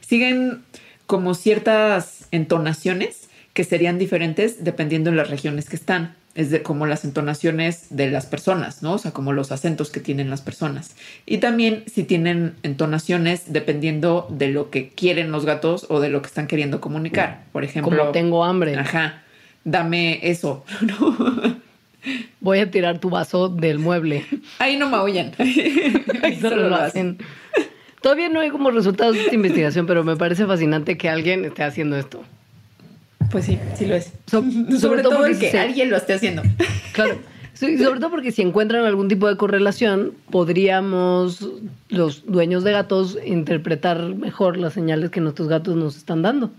siguen como ciertas entonaciones que serían diferentes dependiendo de las regiones que están. Es de como las entonaciones de las personas, ¿no? O sea, como los acentos que tienen las personas. Y también si tienen entonaciones dependiendo de lo que quieren los gatos o de lo que están queriendo comunicar. Por ejemplo, Como tengo hambre. Ajá, dame eso. ¿no? Voy a tirar tu vaso del mueble. Ahí no maullan. Ahí Solo lo hacen. Todavía no hay como resultados de esta investigación, pero me parece fascinante que alguien esté haciendo esto. Pues sí, sí lo es. So- sobre, todo, porque se- alguien lo esté haciendo. Claro. Sí, sobre todo porque si encuentran algún tipo de correlación, podríamos los dueños de gatos interpretar mejor las señales que nuestros gatos nos están dando.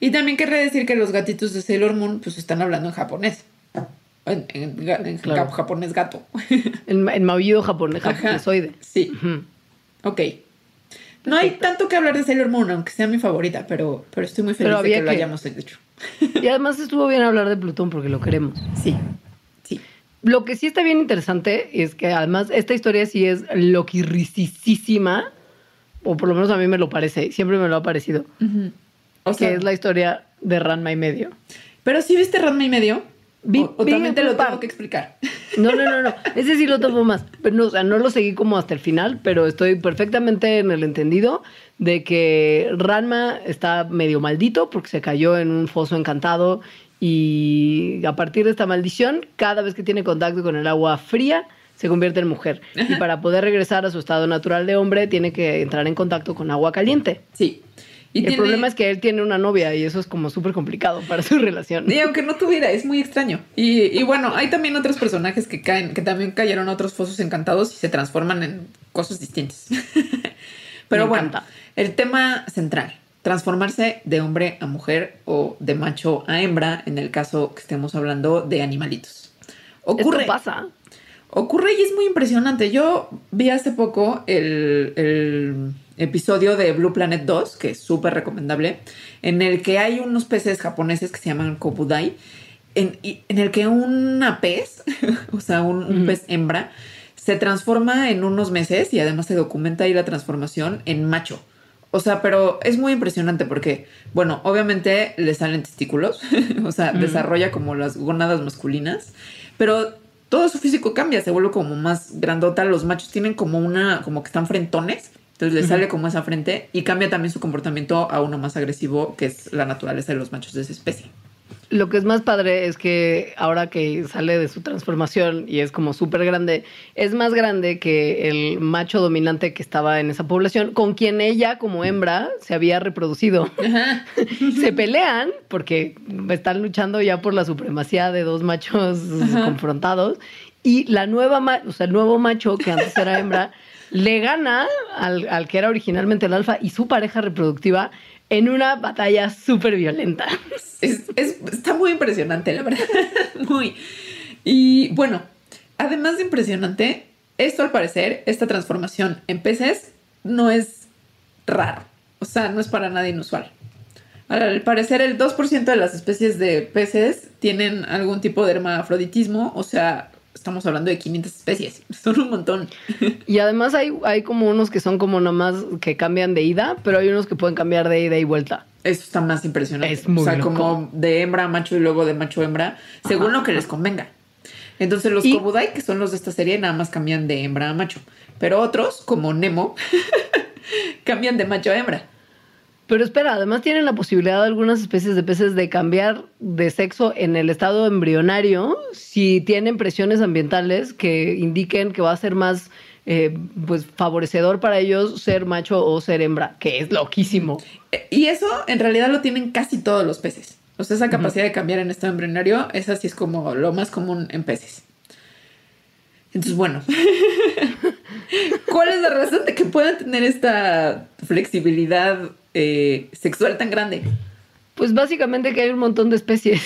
Y también querría decir que los gatitos de Sailor Moon pues están hablando en japonés. En, en en Claro. japonés gato. El, el maullido japonés, Ajá. japonesoide. Sí, Ujú. ok. No hay tanto que hablar de Sailor Moon, aunque sea mi favorita, pero, pero estoy muy feliz de había que lo que- hayamos hecho. Y además estuvo bien hablar de Plutón porque lo queremos. Sí, sí. Lo que sí está bien interesante es que además esta historia sí es loquirricisísima, o por lo menos a mí me lo parece, siempre me lo ha parecido, O que es la historia de Ranma y medio. pero sí viste Ranma y medio. Vi- o, o vi también te un lo par. tengo que explicar. No, no, no, no. Ese sí lo tomo más. Pero no, o sea, no lo seguí como hasta el final, pero estoy perfectamente en el entendido de que Ranma está medio maldito porque se cayó en un foso encantado y a partir de esta maldición, cada vez que tiene contacto con el agua fría, se convierte en mujer. Y para poder regresar a su estado natural de hombre, tiene que entrar en contacto con agua caliente. Sí. Y el tiene- problema es que él tiene una novia y eso es como súper complicado para su relación. Y aunque no tuviera, es muy extraño. Y, y bueno, hay también otros personajes que caen, que también cayeron a otros fosos encantados y se transforman en cosas distintas. Pero Me bueno, encanta. el tema central transformarse de hombre a mujer o de macho a hembra en el caso que estemos hablando de animalitos. Ocurre, Esto pasa. ocurre y es muy impresionante. Yo vi hace poco el, el episodio de Blue Planet 2, que es súper recomendable, en el que hay unos peces japoneses que se llaman kobudai, en, en el que una pez, o sea, un, pez hembra, se transforma en unos meses y además se documenta ahí la transformación en macho. O sea, pero es muy impresionante porque, bueno, obviamente le salen testículos, o sea, desarrolla como las gónadas masculinas, pero todo su físico cambia, se vuelve como más grandota. Los machos tienen como una, como que están frentones, entonces le sale como esa frente y cambia también su comportamiento a uno más agresivo, que es la naturaleza de los machos de esa especie. Lo que es más padre es que ahora que sale de su transformación y es como súper grande, es más grande que el macho dominante que estaba en esa población, con quien ella como hembra se había reproducido. se pelean porque están luchando ya por la supremacía de dos machos confrontados y la nueva, o sea, el nuevo macho que antes era hembra le gana al, al que era originalmente el alfa y su pareja reproductiva en una batalla súper violenta. Es, es- está muy impresionante, la verdad. muy. Y bueno, además de impresionante, esto al parecer, esta transformación en peces no es raro. O sea, no es para nada inusual. Al parecer, el 2% de las especies de peces tienen algún tipo de hermafroditismo. O sea, estamos hablando de 500 especies. Son un montón. Y además hay, hay como unos que son como nomás que cambian de ida, pero hay unos que pueden cambiar de ida y vuelta. Eso está más impresionante. Es muy o sea, loco. como de hembra a macho y luego de macho a hembra, según Ajá, lo que les convenga. Entonces los Y- Kobudai, que son los de esta serie, nada más cambian de hembra a macho. Pero otros, como Nemo, cambian de macho a hembra. Pero espera, además tienen la posibilidad de algunas especies de peces de cambiar de sexo en el estado embrionario si tienen presiones ambientales que indiquen que va a ser más eh, pues favorecedor para ellos ser macho o ser hembra, que es loquísimo. Eh, Y eso en realidad lo tienen casi todos los peces. O sea, esa capacidad de cambiar en estado embrionario, esa sí es como lo más común en peces. Entonces, bueno, ¿cuál es la razón de que puedan tener esta flexibilidad eh, sexual tan grande? Pues básicamente que hay un montón de especies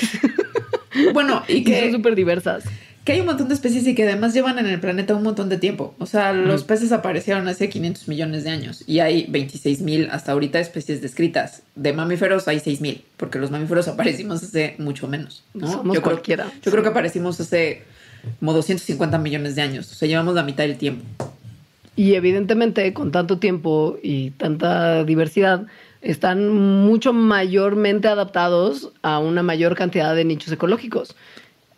Bueno, y que son que, súper diversas. que hay un montón de especies y que además llevan en el planeta un montón de tiempo. O sea, los peces aparecieron hace 500 millones de años y hay 26 mil hasta ahorita especies descritas. De mamíferos hay 6 mil, porque los mamíferos aparecimos hace mucho menos. ¿no? Somos yo creo, cualquiera. Yo creo que aparecimos hace como 250 millones de años. O sea, llevamos la mitad del tiempo. Y evidentemente, con tanto tiempo y tanta diversidad, están mucho mayormente adaptados a una mayor cantidad de nichos ecológicos.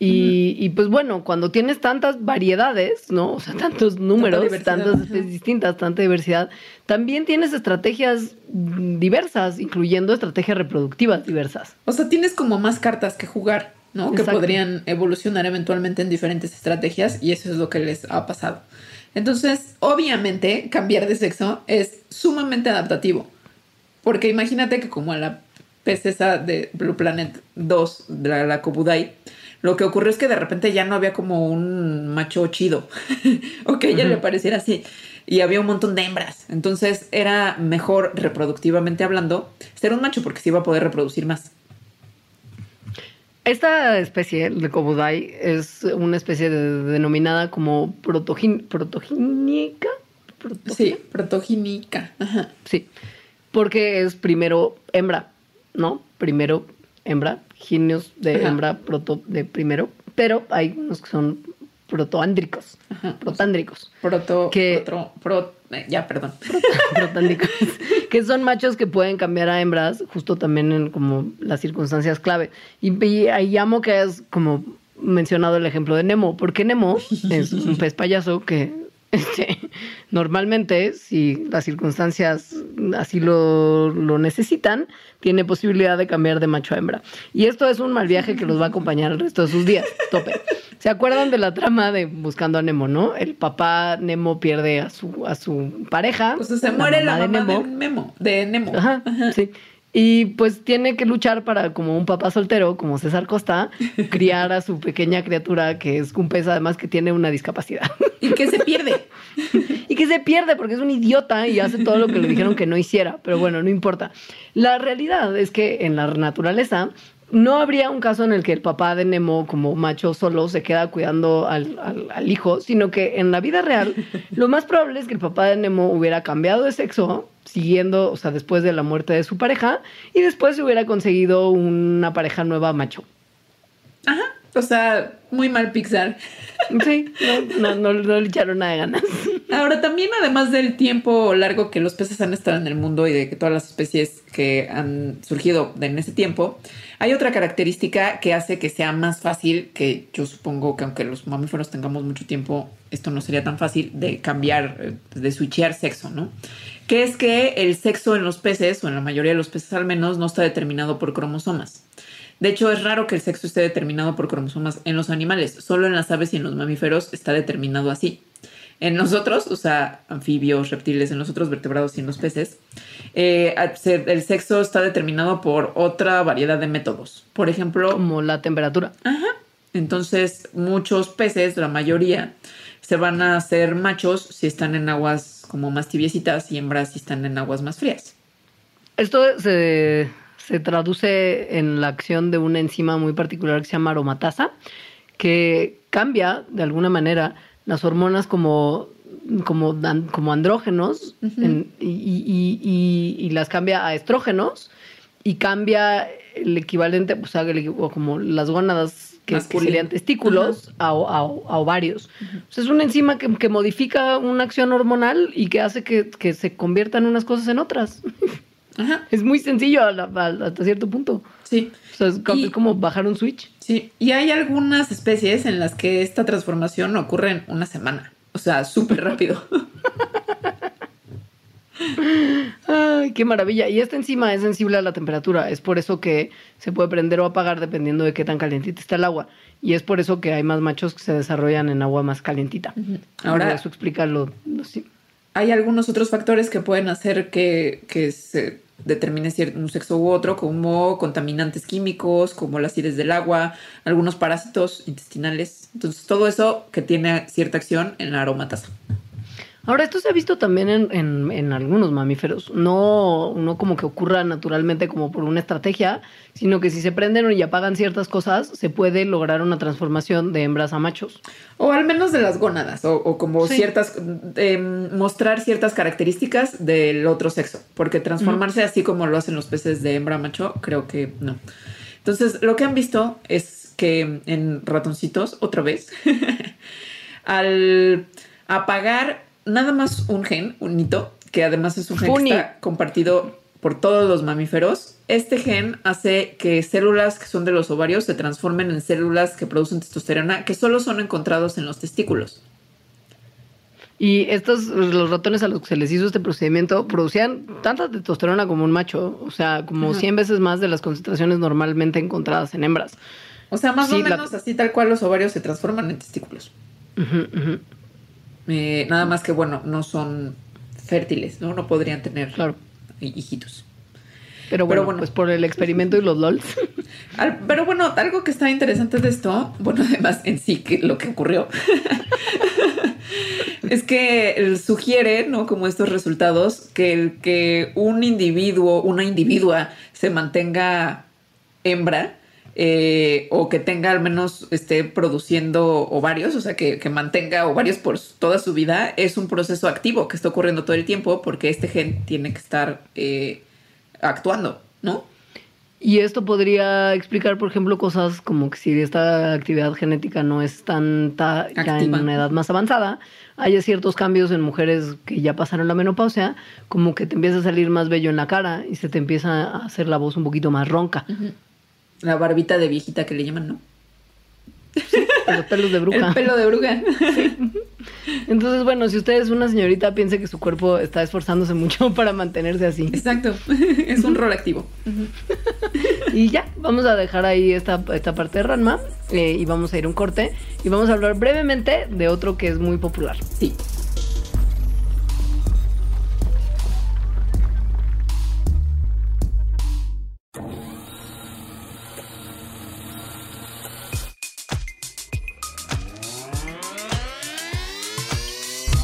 Y, y, pues bueno, cuando tienes tantas variedades, ¿no? O sea, tantos números, tantas especies distintas, tanta diversidad, también tienes estrategias diversas, incluyendo estrategias reproductivas diversas. O sea, tienes como más cartas que jugar, ¿no? Que Exacto. podrían evolucionar eventualmente en diferentes estrategias y eso es lo que les ha pasado. Entonces, obviamente, cambiar de sexo es sumamente adaptativo. Porque imagínate que como a la pez esa de Blue Planet 2, de la, la Kobudai, lo que ocurrió es que de repente ya no había como un macho chido o que a ella le pareciera así. Y había un montón de hembras. Entonces era mejor reproductivamente hablando ser un macho porque se iba a poder reproducir más. Esta especie de Kobudai es una especie de- denominada como protogin, protogínica. Proto- Sí, protogínica. Ajá. Sí, porque es primero hembra, ¿no? Primero hembra, ginios de Ajá. hembra, proto de primero, pero hay unos que son protoándricos, protándricos, Proto, Que- protro- pro- eh, ya, perdón. protándricos, que son machos que pueden cambiar a hembras justo también en como las circunstancias clave. Y, y ahí llamo que es como mencionado el ejemplo de Nemo, porque Nemo es un pez payaso que este, normalmente, si las circunstancias así lo, lo necesitan, tiene posibilidad de cambiar de macho a hembra. Y esto es un mal viaje que los va a acompañar el resto de sus días. Tope. ¿Se acuerdan de la trama de Buscando a Nemo, no? El papá Nemo pierde a su, a su pareja. Sea, se muere la mamá mamá de, Nemo. De Nemo. Ajá, sí. Y pues tiene que luchar para, como un papá soltero, como César Costa, criar a su pequeña criatura, que es un pez además que tiene una discapacidad. Y que se pierde. y que se pierde porque es un idiota y hace todo lo que le dijeron que no hiciera. Pero bueno, no importa. La realidad es que en la naturaleza no habría un caso en el que el papá de Nemo, como macho solo, se queda cuidando al, al- al hijo, sino que en la vida real, lo más probable es que el papá de Nemo hubiera cambiado de sexo, siguiendo, o sea, después de la muerte de su pareja, y después se hubiera conseguido una pareja nueva macho. Ajá. O sea, muy mal Pixar. Sí, no, no, no- no le echaron nada de ganas. Ahora también, además del tiempo largo que los peces han estado en el mundo y de que todas las especies que han surgido en ese tiempo, hay otra característica que hace que sea más fácil, que yo supongo que aunque los mamíferos tengamos mucho tiempo, esto no sería tan fácil de cambiar, eh, de switchear sexo, ¿no? Que es que el sexo en los peces, o en la mayoría de los peces al menos, no está determinado por cromosomas. De hecho, es raro que el sexo esté determinado por cromosomas en los animales. Solo en las aves y en los mamíferos está determinado así. En nosotros, o sea, anfibios, reptiles, en los otros vertebrados y en los peces, eh, el sexo está determinado por otra variedad de métodos. Por ejemplo, Como la temperatura. entonces muchos peces, la mayoría, se van a hacer machos si están en aguas como más tibiecitas y hembras si están en aguas más frías. Esto se, se traduce en la acción de una enzima muy particular que se llama aromatasa, que cambia de alguna manera las hormonas como, como, como andrógenos en- y, y- y- y las cambia a estrógenos y cambia el equivalente, o sea, el o como las gónadas que, serían testículos a, a ovarios. O sea, es una enzima que, que modifica una acción hormonal y que hace que, que se conviertan unas cosas en otras. Ajá, Es muy sencillo hasta cierto punto. Sí. O sea, es, co- Y- es como bajar un switch. Sí, y hay algunas especies en las que esta transformación ocurre en una semana. O sea, súper rápido. Ay, qué maravilla. Y esta enzima es sensible a la temperatura. Es por eso que se puede prender o apagar dependiendo de qué tan calientita está el agua. Y es por eso que hay más machos que se desarrollan en agua más calientita. Ahora- eso explica lo, lo- sí. Hay algunos otros factores que pueden hacer que, que se determine un sexo u otro, como contaminantes químicos, como la acidez del agua, algunos parásitos intestinales. Entonces, todo eso que tiene cierta acción en la aromatasa. Ahora, esto se ha visto también en, en- en algunos mamíferos. No, no como que ocurra naturalmente como por una estrategia, sino que si se prenden y apagan ciertas cosas, se puede lograr una transformación de hembras a machos. O al menos de las gónadas, o, o como Sí. ciertas, em, mostrar ciertas características del otro sexo, porque transformarse así como lo hacen los peces de hembra a macho, creo que no. Entonces, lo que han visto es que en ratoncitos, otra vez, al apagar nada más un gen, un hito, que además es un gen Funny. que está compartido por todos los mamíferos, este gen hace que células que son de los ovarios se transformen en células que producen testosterona que solo son encontrados en los testículos. Y estos, los ratones a los que se les hizo este procedimiento, producían tanta testosterona como un macho, o sea, como Ajá. 100 veces más de las concentraciones normalmente encontradas en hembras. O sea, más Sí, o la- menos así tal cual los ovarios se transforman en testículos. Ujú, ujú, Eh, nada más que, bueno, no son fértiles, ¿no? No podrían tener claro. hi- hijitos. Pero bueno, bueno. pues por el experimento y los LOLs. Pero bueno, algo que está interesante de esto, bueno, además en sí que lo que ocurrió, es que él sugiere, ¿no? Como estos resultados, que el que un individuo, una individua se mantenga hembra eh, o que tenga al menos esté produciendo ovarios, o sea, que, que mantenga ovarios por toda su vida, es un proceso activo que está ocurriendo todo el tiempo porque este gen tiene que estar eh, actuando, ¿no? Y esto podría explicar, por ejemplo, cosas como que si esta actividad genética no es tanta ya en una edad más avanzada, haya ciertos cambios en mujeres que ya pasaron la menopausia, como que te empieza a salir más vello en la cara y se te empieza a hacer la voz un poquito más ronca. La barbita de viejita que le llaman, ¿no? Los pelos de bruja. El pelo de bruja. Entonces, bueno, si usted es una señorita, piense que su cuerpo está esforzándose mucho para mantenerse así. Exacto. es un rol activo. Y ya, vamos a dejar ahí esta, esta parte de Ranma eh, y vamos a ir a un corte y vamos a hablar brevemente de otro que es muy popular. Sí.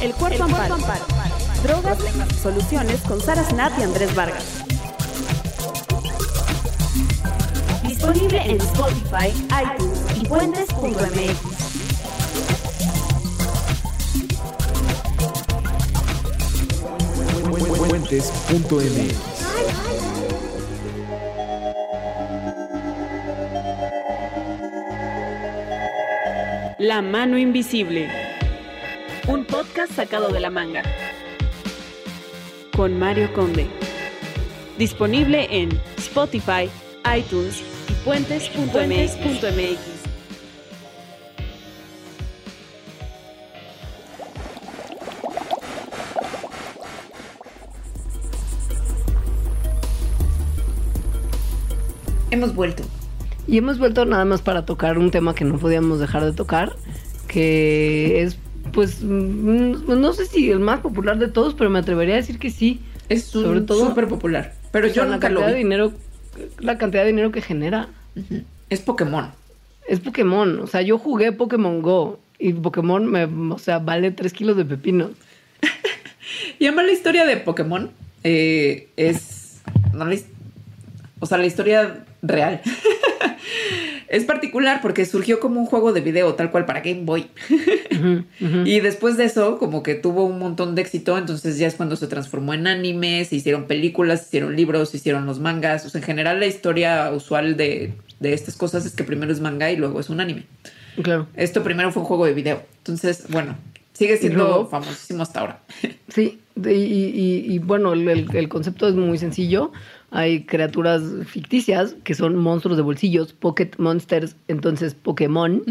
El Cuarto Amparo. Drogas, soluciones con Sara Snap y Andrés Vargas. Disponible en Spotify, iTunes y puentes.mx. Fuentes.mx. La mano invisible. Un podcast sacado de la manga. Con Mario Conde. Disponible en Spotify, iTunes y puentes.mx. Hemos vuelto. Y hemos vuelto nada más para tocar un tema que no podíamos dejar de tocar, que es, pues, mm, no sé si el más popular de todos, pero me atrevería a decir que sí. Es un Sobre todo- súper popular. Pero yo nunca lo cantidad de dinero, la cantidad de dinero que genera. Es Pokémon. Es Pokémon. O sea, yo jugué Pokémon Go y Pokémon me, o sea, vale 3 kilos de pepino. Y además la historia de Pokémon eh, es. no o sea, la historia real. es particular porque surgió como un juego de video, tal cual para Game Boy. Y después de eso, como que tuvo un montón de éxito, entonces ya es cuando se transformó en anime, se hicieron películas, se hicieron libros, se hicieron los mangas. O sea, en general la historia usual de, de estas cosas es que primero es manga y luego es un anime. Claro. Esto primero fue un juego de video. Entonces, bueno, sigue siendo luego? famosísimo hasta ahora. Sí, y, y- y, bueno, el- el concepto es muy sencillo. Hay criaturas ficticias que son monstruos de bolsillos, Pocket Monsters, entonces Pokémon,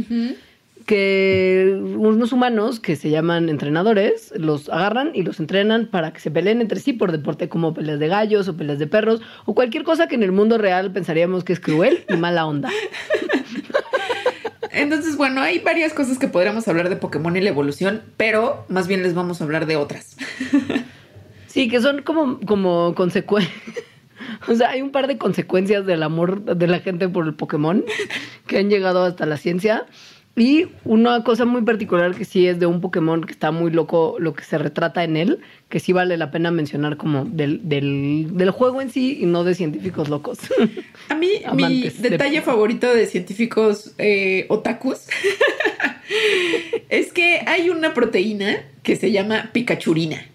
que unos humanos que se llaman entrenadores los agarran y los entrenan para que se peleen entre sí por deporte como peleas de gallos o peleas de perros o cualquier cosa que en el mundo real pensaríamos que es cruel y mala onda. Entonces, bueno, hay varias cosas que podríamos hablar de Pokémon y la evolución, pero más bien les vamos a hablar de otras. Sí, que son como, como consecuencias. O sea, hay un par de consecuencias del amor de la gente por el Pokémon que han llegado hasta la ciencia. Y una cosa muy particular que sí es de un Pokémon que está muy loco lo que se retrata en él, que sí vale la pena mencionar como del, del, del juego en sí y no de científicos locos. A mí, mi de detalle favorito de científicos eh, otakus es que hay una proteína que se llama Pikachurina.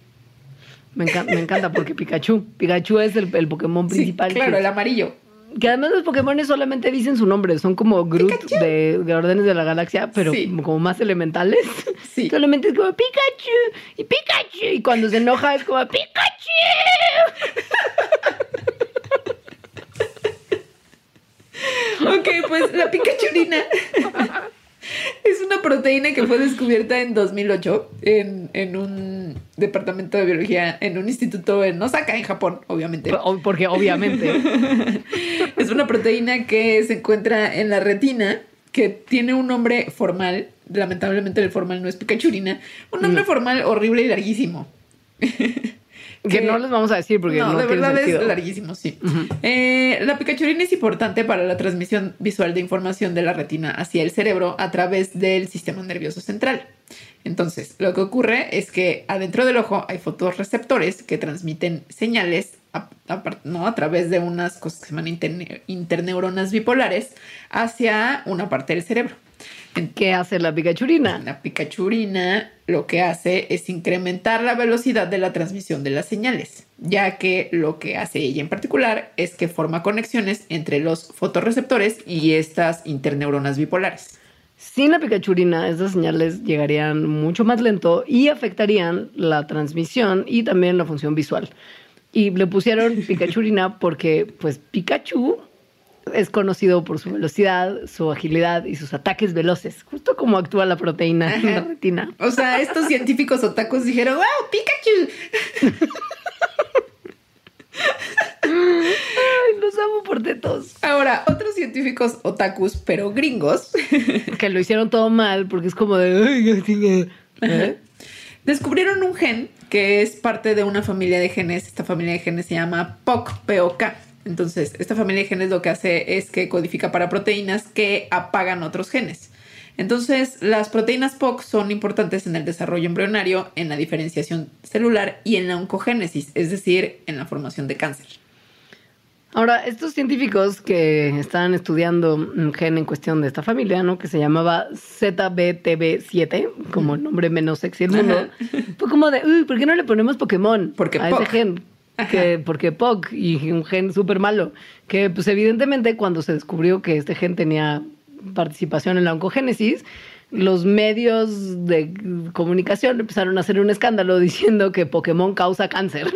Me, me encanta porque Pikachu, Pikachu es el, el Pokémon Sí, principal. claro, que- el amarillo. Que además los Pokémon solamente dicen su nombre, son como Groot de, de Órdenes de la Galaxia, pero Sí. como más elementales. Sí. Solamente es como Pikachu y Pikachu. Y cuando se enoja es como Pikachu. Ok, pues la Pikachurina es una proteína que fue descubierta en 2008 en, en un departamento de biología en un instituto en Osaka, en Japón, obviamente. Porque obviamente. Es una proteína que se encuentra en la retina, que tiene un nombre formal. Lamentablemente el formal no es Pikachurina. Un nombre No. formal horrible y larguísimo. Que no les vamos a decir porque no, no, de tiene verdad sentido. es larguísimo, sí. Eh, la picachurina es importante para la transmisión visual de información de la retina hacia el cerebro a través del sistema nervioso central. Entonces, lo que ocurre es que adentro del ojo hay fotorreceptores que transmiten señales a, ¿no? a través de unas cosas que se llaman interne- interneuronas bipolares hacia una parte del cerebro. ¿Qué hace la Pikachurina? La picachurina lo que hace es incrementar la velocidad de la transmisión de las señales, ya que lo que hace ella en particular es que forma conexiones entre los fotorreceptores y estas interneuronas bipolares. Sin la Pikachurina, esas señales llegarían mucho más lento y afectarían la transmisión y también la función visual. Y le pusieron Pikachurina porque, pues, Pikachu es conocido por su velocidad, su agilidad y sus ataques veloces, justo como actúa la proteína en la retina. O sea, estos científicos otakus dijeron, ¡Wow, Pikachu! Ay, los amo por tetos. Ahora, otros científicos otakus, pero gringos, Que lo hicieron todo mal porque es como de... ¿Eh? descubrieron un gen que es parte de una familia de genes. Esta familia de genes se llama POC, POK. Entonces, esta familia de genes lo que hace es que codifica para proteínas que apagan otros genes. Entonces, las proteínas POC son importantes en el desarrollo embrionario, en la diferenciación celular y en la oncogénesis, es decir, en la formación de cáncer. Ahora, estos científicos que estaban estudiando un gen en cuestión de esta familia, ¿no? Que se llamaba ZBTB7, como el nombre menos sexy del mundo, fue como de, uy, ¿por qué no le ponemos Pokémon Porque a POC. ese gen? Que, porque POC y un gen súper malo. Que, pues, evidentemente, cuando se descubrió que este gen tenía participación en la oncogénesis, los medios de comunicación empezaron a hacer un escándalo diciendo que Pokémon causa cáncer.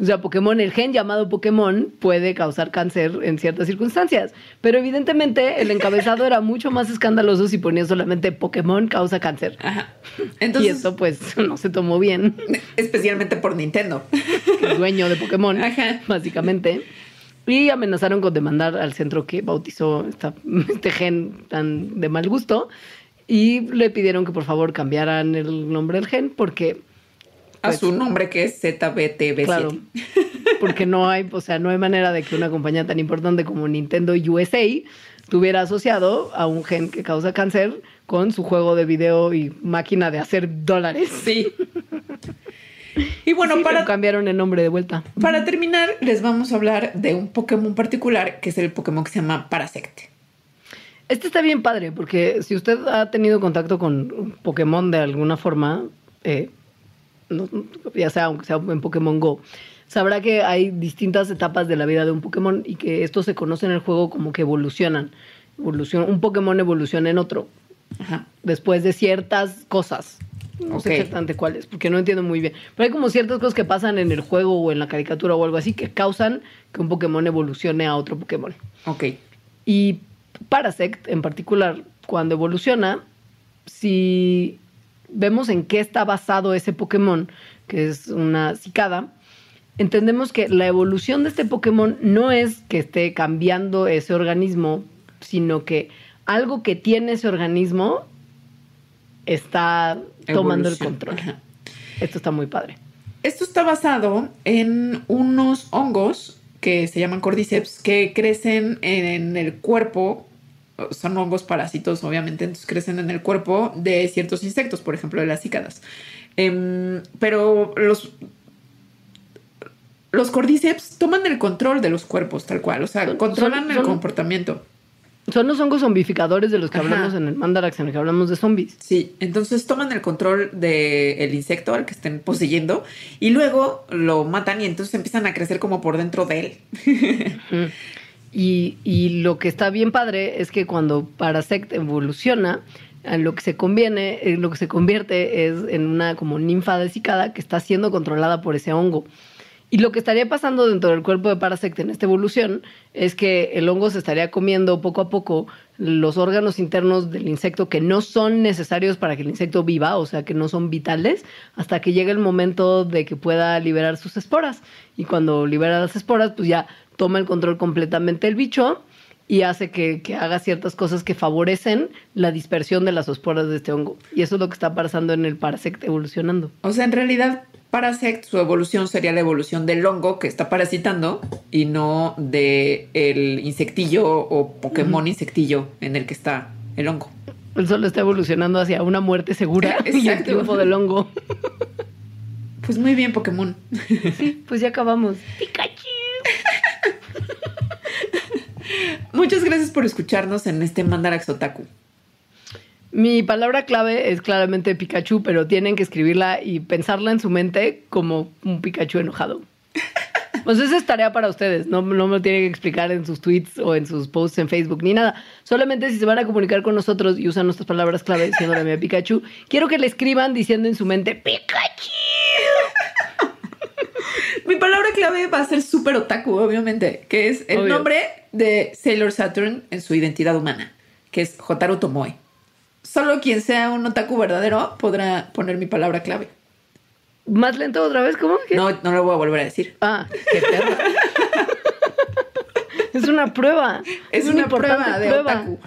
O sea, Pokémon, el gen llamado Pokémon puede causar cáncer en ciertas circunstancias. Pero evidentemente el encabezado era mucho más escandaloso si ponía solamente Pokémon causa cáncer. Ajá. y Entonces, esto pues no se tomó bien. especialmente por Nintendo. El dueño de Pokémon, Ajá. básicamente. Y amenazaron con demandar al centro que bautizó esta- este gen tan de mal gusto. Y le pidieron que por favor cambiaran el nombre del gen porque A Pues- su nombre que es ZBTB7. Claro. Porque no hay, o sea, no hay manera de que una compañía tan importante como Nintendo USA tuviera asociado a un gen que causa cáncer con su juego de video y máquina de hacer dólares. Sí. Y bueno, Sí, para, cambiaron el nombre de vuelta. para terminar, les vamos a hablar de un Pokémon particular, que es el Pokémon que se llama Parasect. Este está bien padre, porque si usted ha tenido contacto con Pokémon de alguna forma, eh, no- ya sea aunque sea en Pokémon Go, sabrá que hay distintas etapas de la vida de un Pokémon y que estos se conocen en el juego como que evolucionan. Evolucion- un Pokémon evoluciona en otro Ajá. después de ciertas cosas. No sé Ok. exactamente cuáles, porque no entiendo muy bien. Pero hay como ciertas cosas que pasan en el juego o en la caricatura o algo así que causan que un Pokémon evolucione a otro Pokémon. Ok. Y Parasect, en particular, cuando evoluciona, si vemos en qué está basado ese Pokémon, que es una cicada, entendemos que la evolución de este Pokémon no es que esté cambiando ese organismo, sino que algo que tiene ese organismo está tomando el control. Ajá. Esto está muy padre. Esto está basado en unos hongos que se llaman cordyceps que crecen en el cuerpo. Son hongos parásitos, obviamente, entonces crecen en el cuerpo de ciertos insectos, por ejemplo, de las cícadas. Em, pero los, los cordyceps toman el control de los cuerpos, tal cual. O sea, controlan son- el son- comportamiento. Son los hongos zombificadores de los que Ajá. hablamos en el Mandarax, en el que hablamos de zombies. Sí, entonces toman el control del insecto al que estén poseyendo y luego lo matan y entonces empiezan a crecer como por dentro de él. Y, lo que está bien padre es que cuando Parasect evoluciona, lo que se conviene, eh, lo que se convierte es en una como ninfa de cicada que está siendo controlada por ese hongo. Y lo que estaría pasando dentro del cuerpo de Parasect en esta evolución es que el hongo se estaría comiendo poco a poco los órganos internos del insecto que no son necesarios para que el insecto viva, o sea, que no son vitales, hasta que llegue el momento de que pueda liberar sus esporas. Y cuando libera las esporas, pues ya toma el control completamente el bicho y hace que, que haga ciertas cosas que favorecen la dispersión de las esporas de este hongo. Y eso es lo que está pasando en el Parasect evolucionando. O sea, en realidad, Parasect, su evolución sería la evolución del hongo que está parasitando y no de el insectillo o Pokémon insectillo en el que está el hongo. Él solo está evolucionando hacia una muerte segura y el Exacto. triunfo del hongo. Pues muy bien, Pokémon. Sí, pues ya acabamos. Muchas gracias por escucharnos en este Mandarax Otaku. Mi palabra clave es claramente Pikachu, pero tienen que escribirla y pensarla en su mente como un Pikachu enojado. Pues esa es tarea para ustedes, no, no me lo tienen que explicar en sus tweets o en sus posts en Facebook ni nada. Solamente si se van a comunicar con nosotros y usan nuestras palabras clave diciéndole a Pikachu, quiero que le escriban diciendo en su mente Pikachu. Mi palabra clave va a ser súper otaku, obviamente, que es el Obvio. nombre de Sailor Saturn en su identidad humana, que es Hotaru Tomoe. Solo quien sea un otaku verdadero podrá poner mi palabra clave. ¿Más lento otra vez? ¿Cómo? ¿Qué? No, no lo voy a volver a decir. Ah, qué es una prueba. Es una prueba de otaku.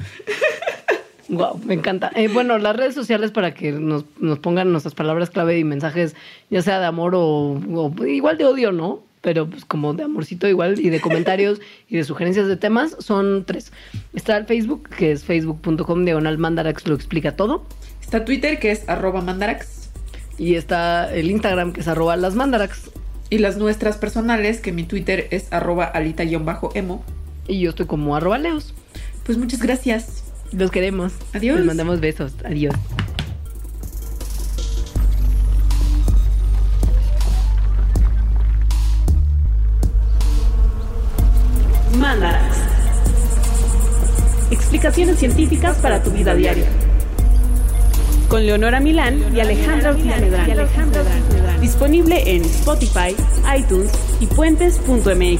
Wow, me encanta. Eh, bueno, las redes sociales para que nos, nos pongan nuestras palabras clave y mensajes, ya sea de amor o, o igual de odio, ¿no? pero pues como de amorcito igual y de comentarios y de sugerencias de temas son tres. Está el Facebook, que es facebook.com diagonal mandarax lo explica todo. Está Twitter, que es arroba mandarax. Y está el Instagram, que es arroba las mandarax. Y las nuestras personales, que mi Twitter es arroba alita-emo. Y yo estoy como arroba leos. Pues muchas gracias. Los queremos. Adiós. Les mandamos besos. Adiós. Mandarax. Explicaciones científicas para tu vida diaria. Con Leonora Milán y Alejandra. Disponible en Spotify, iTunes y puentes.mx.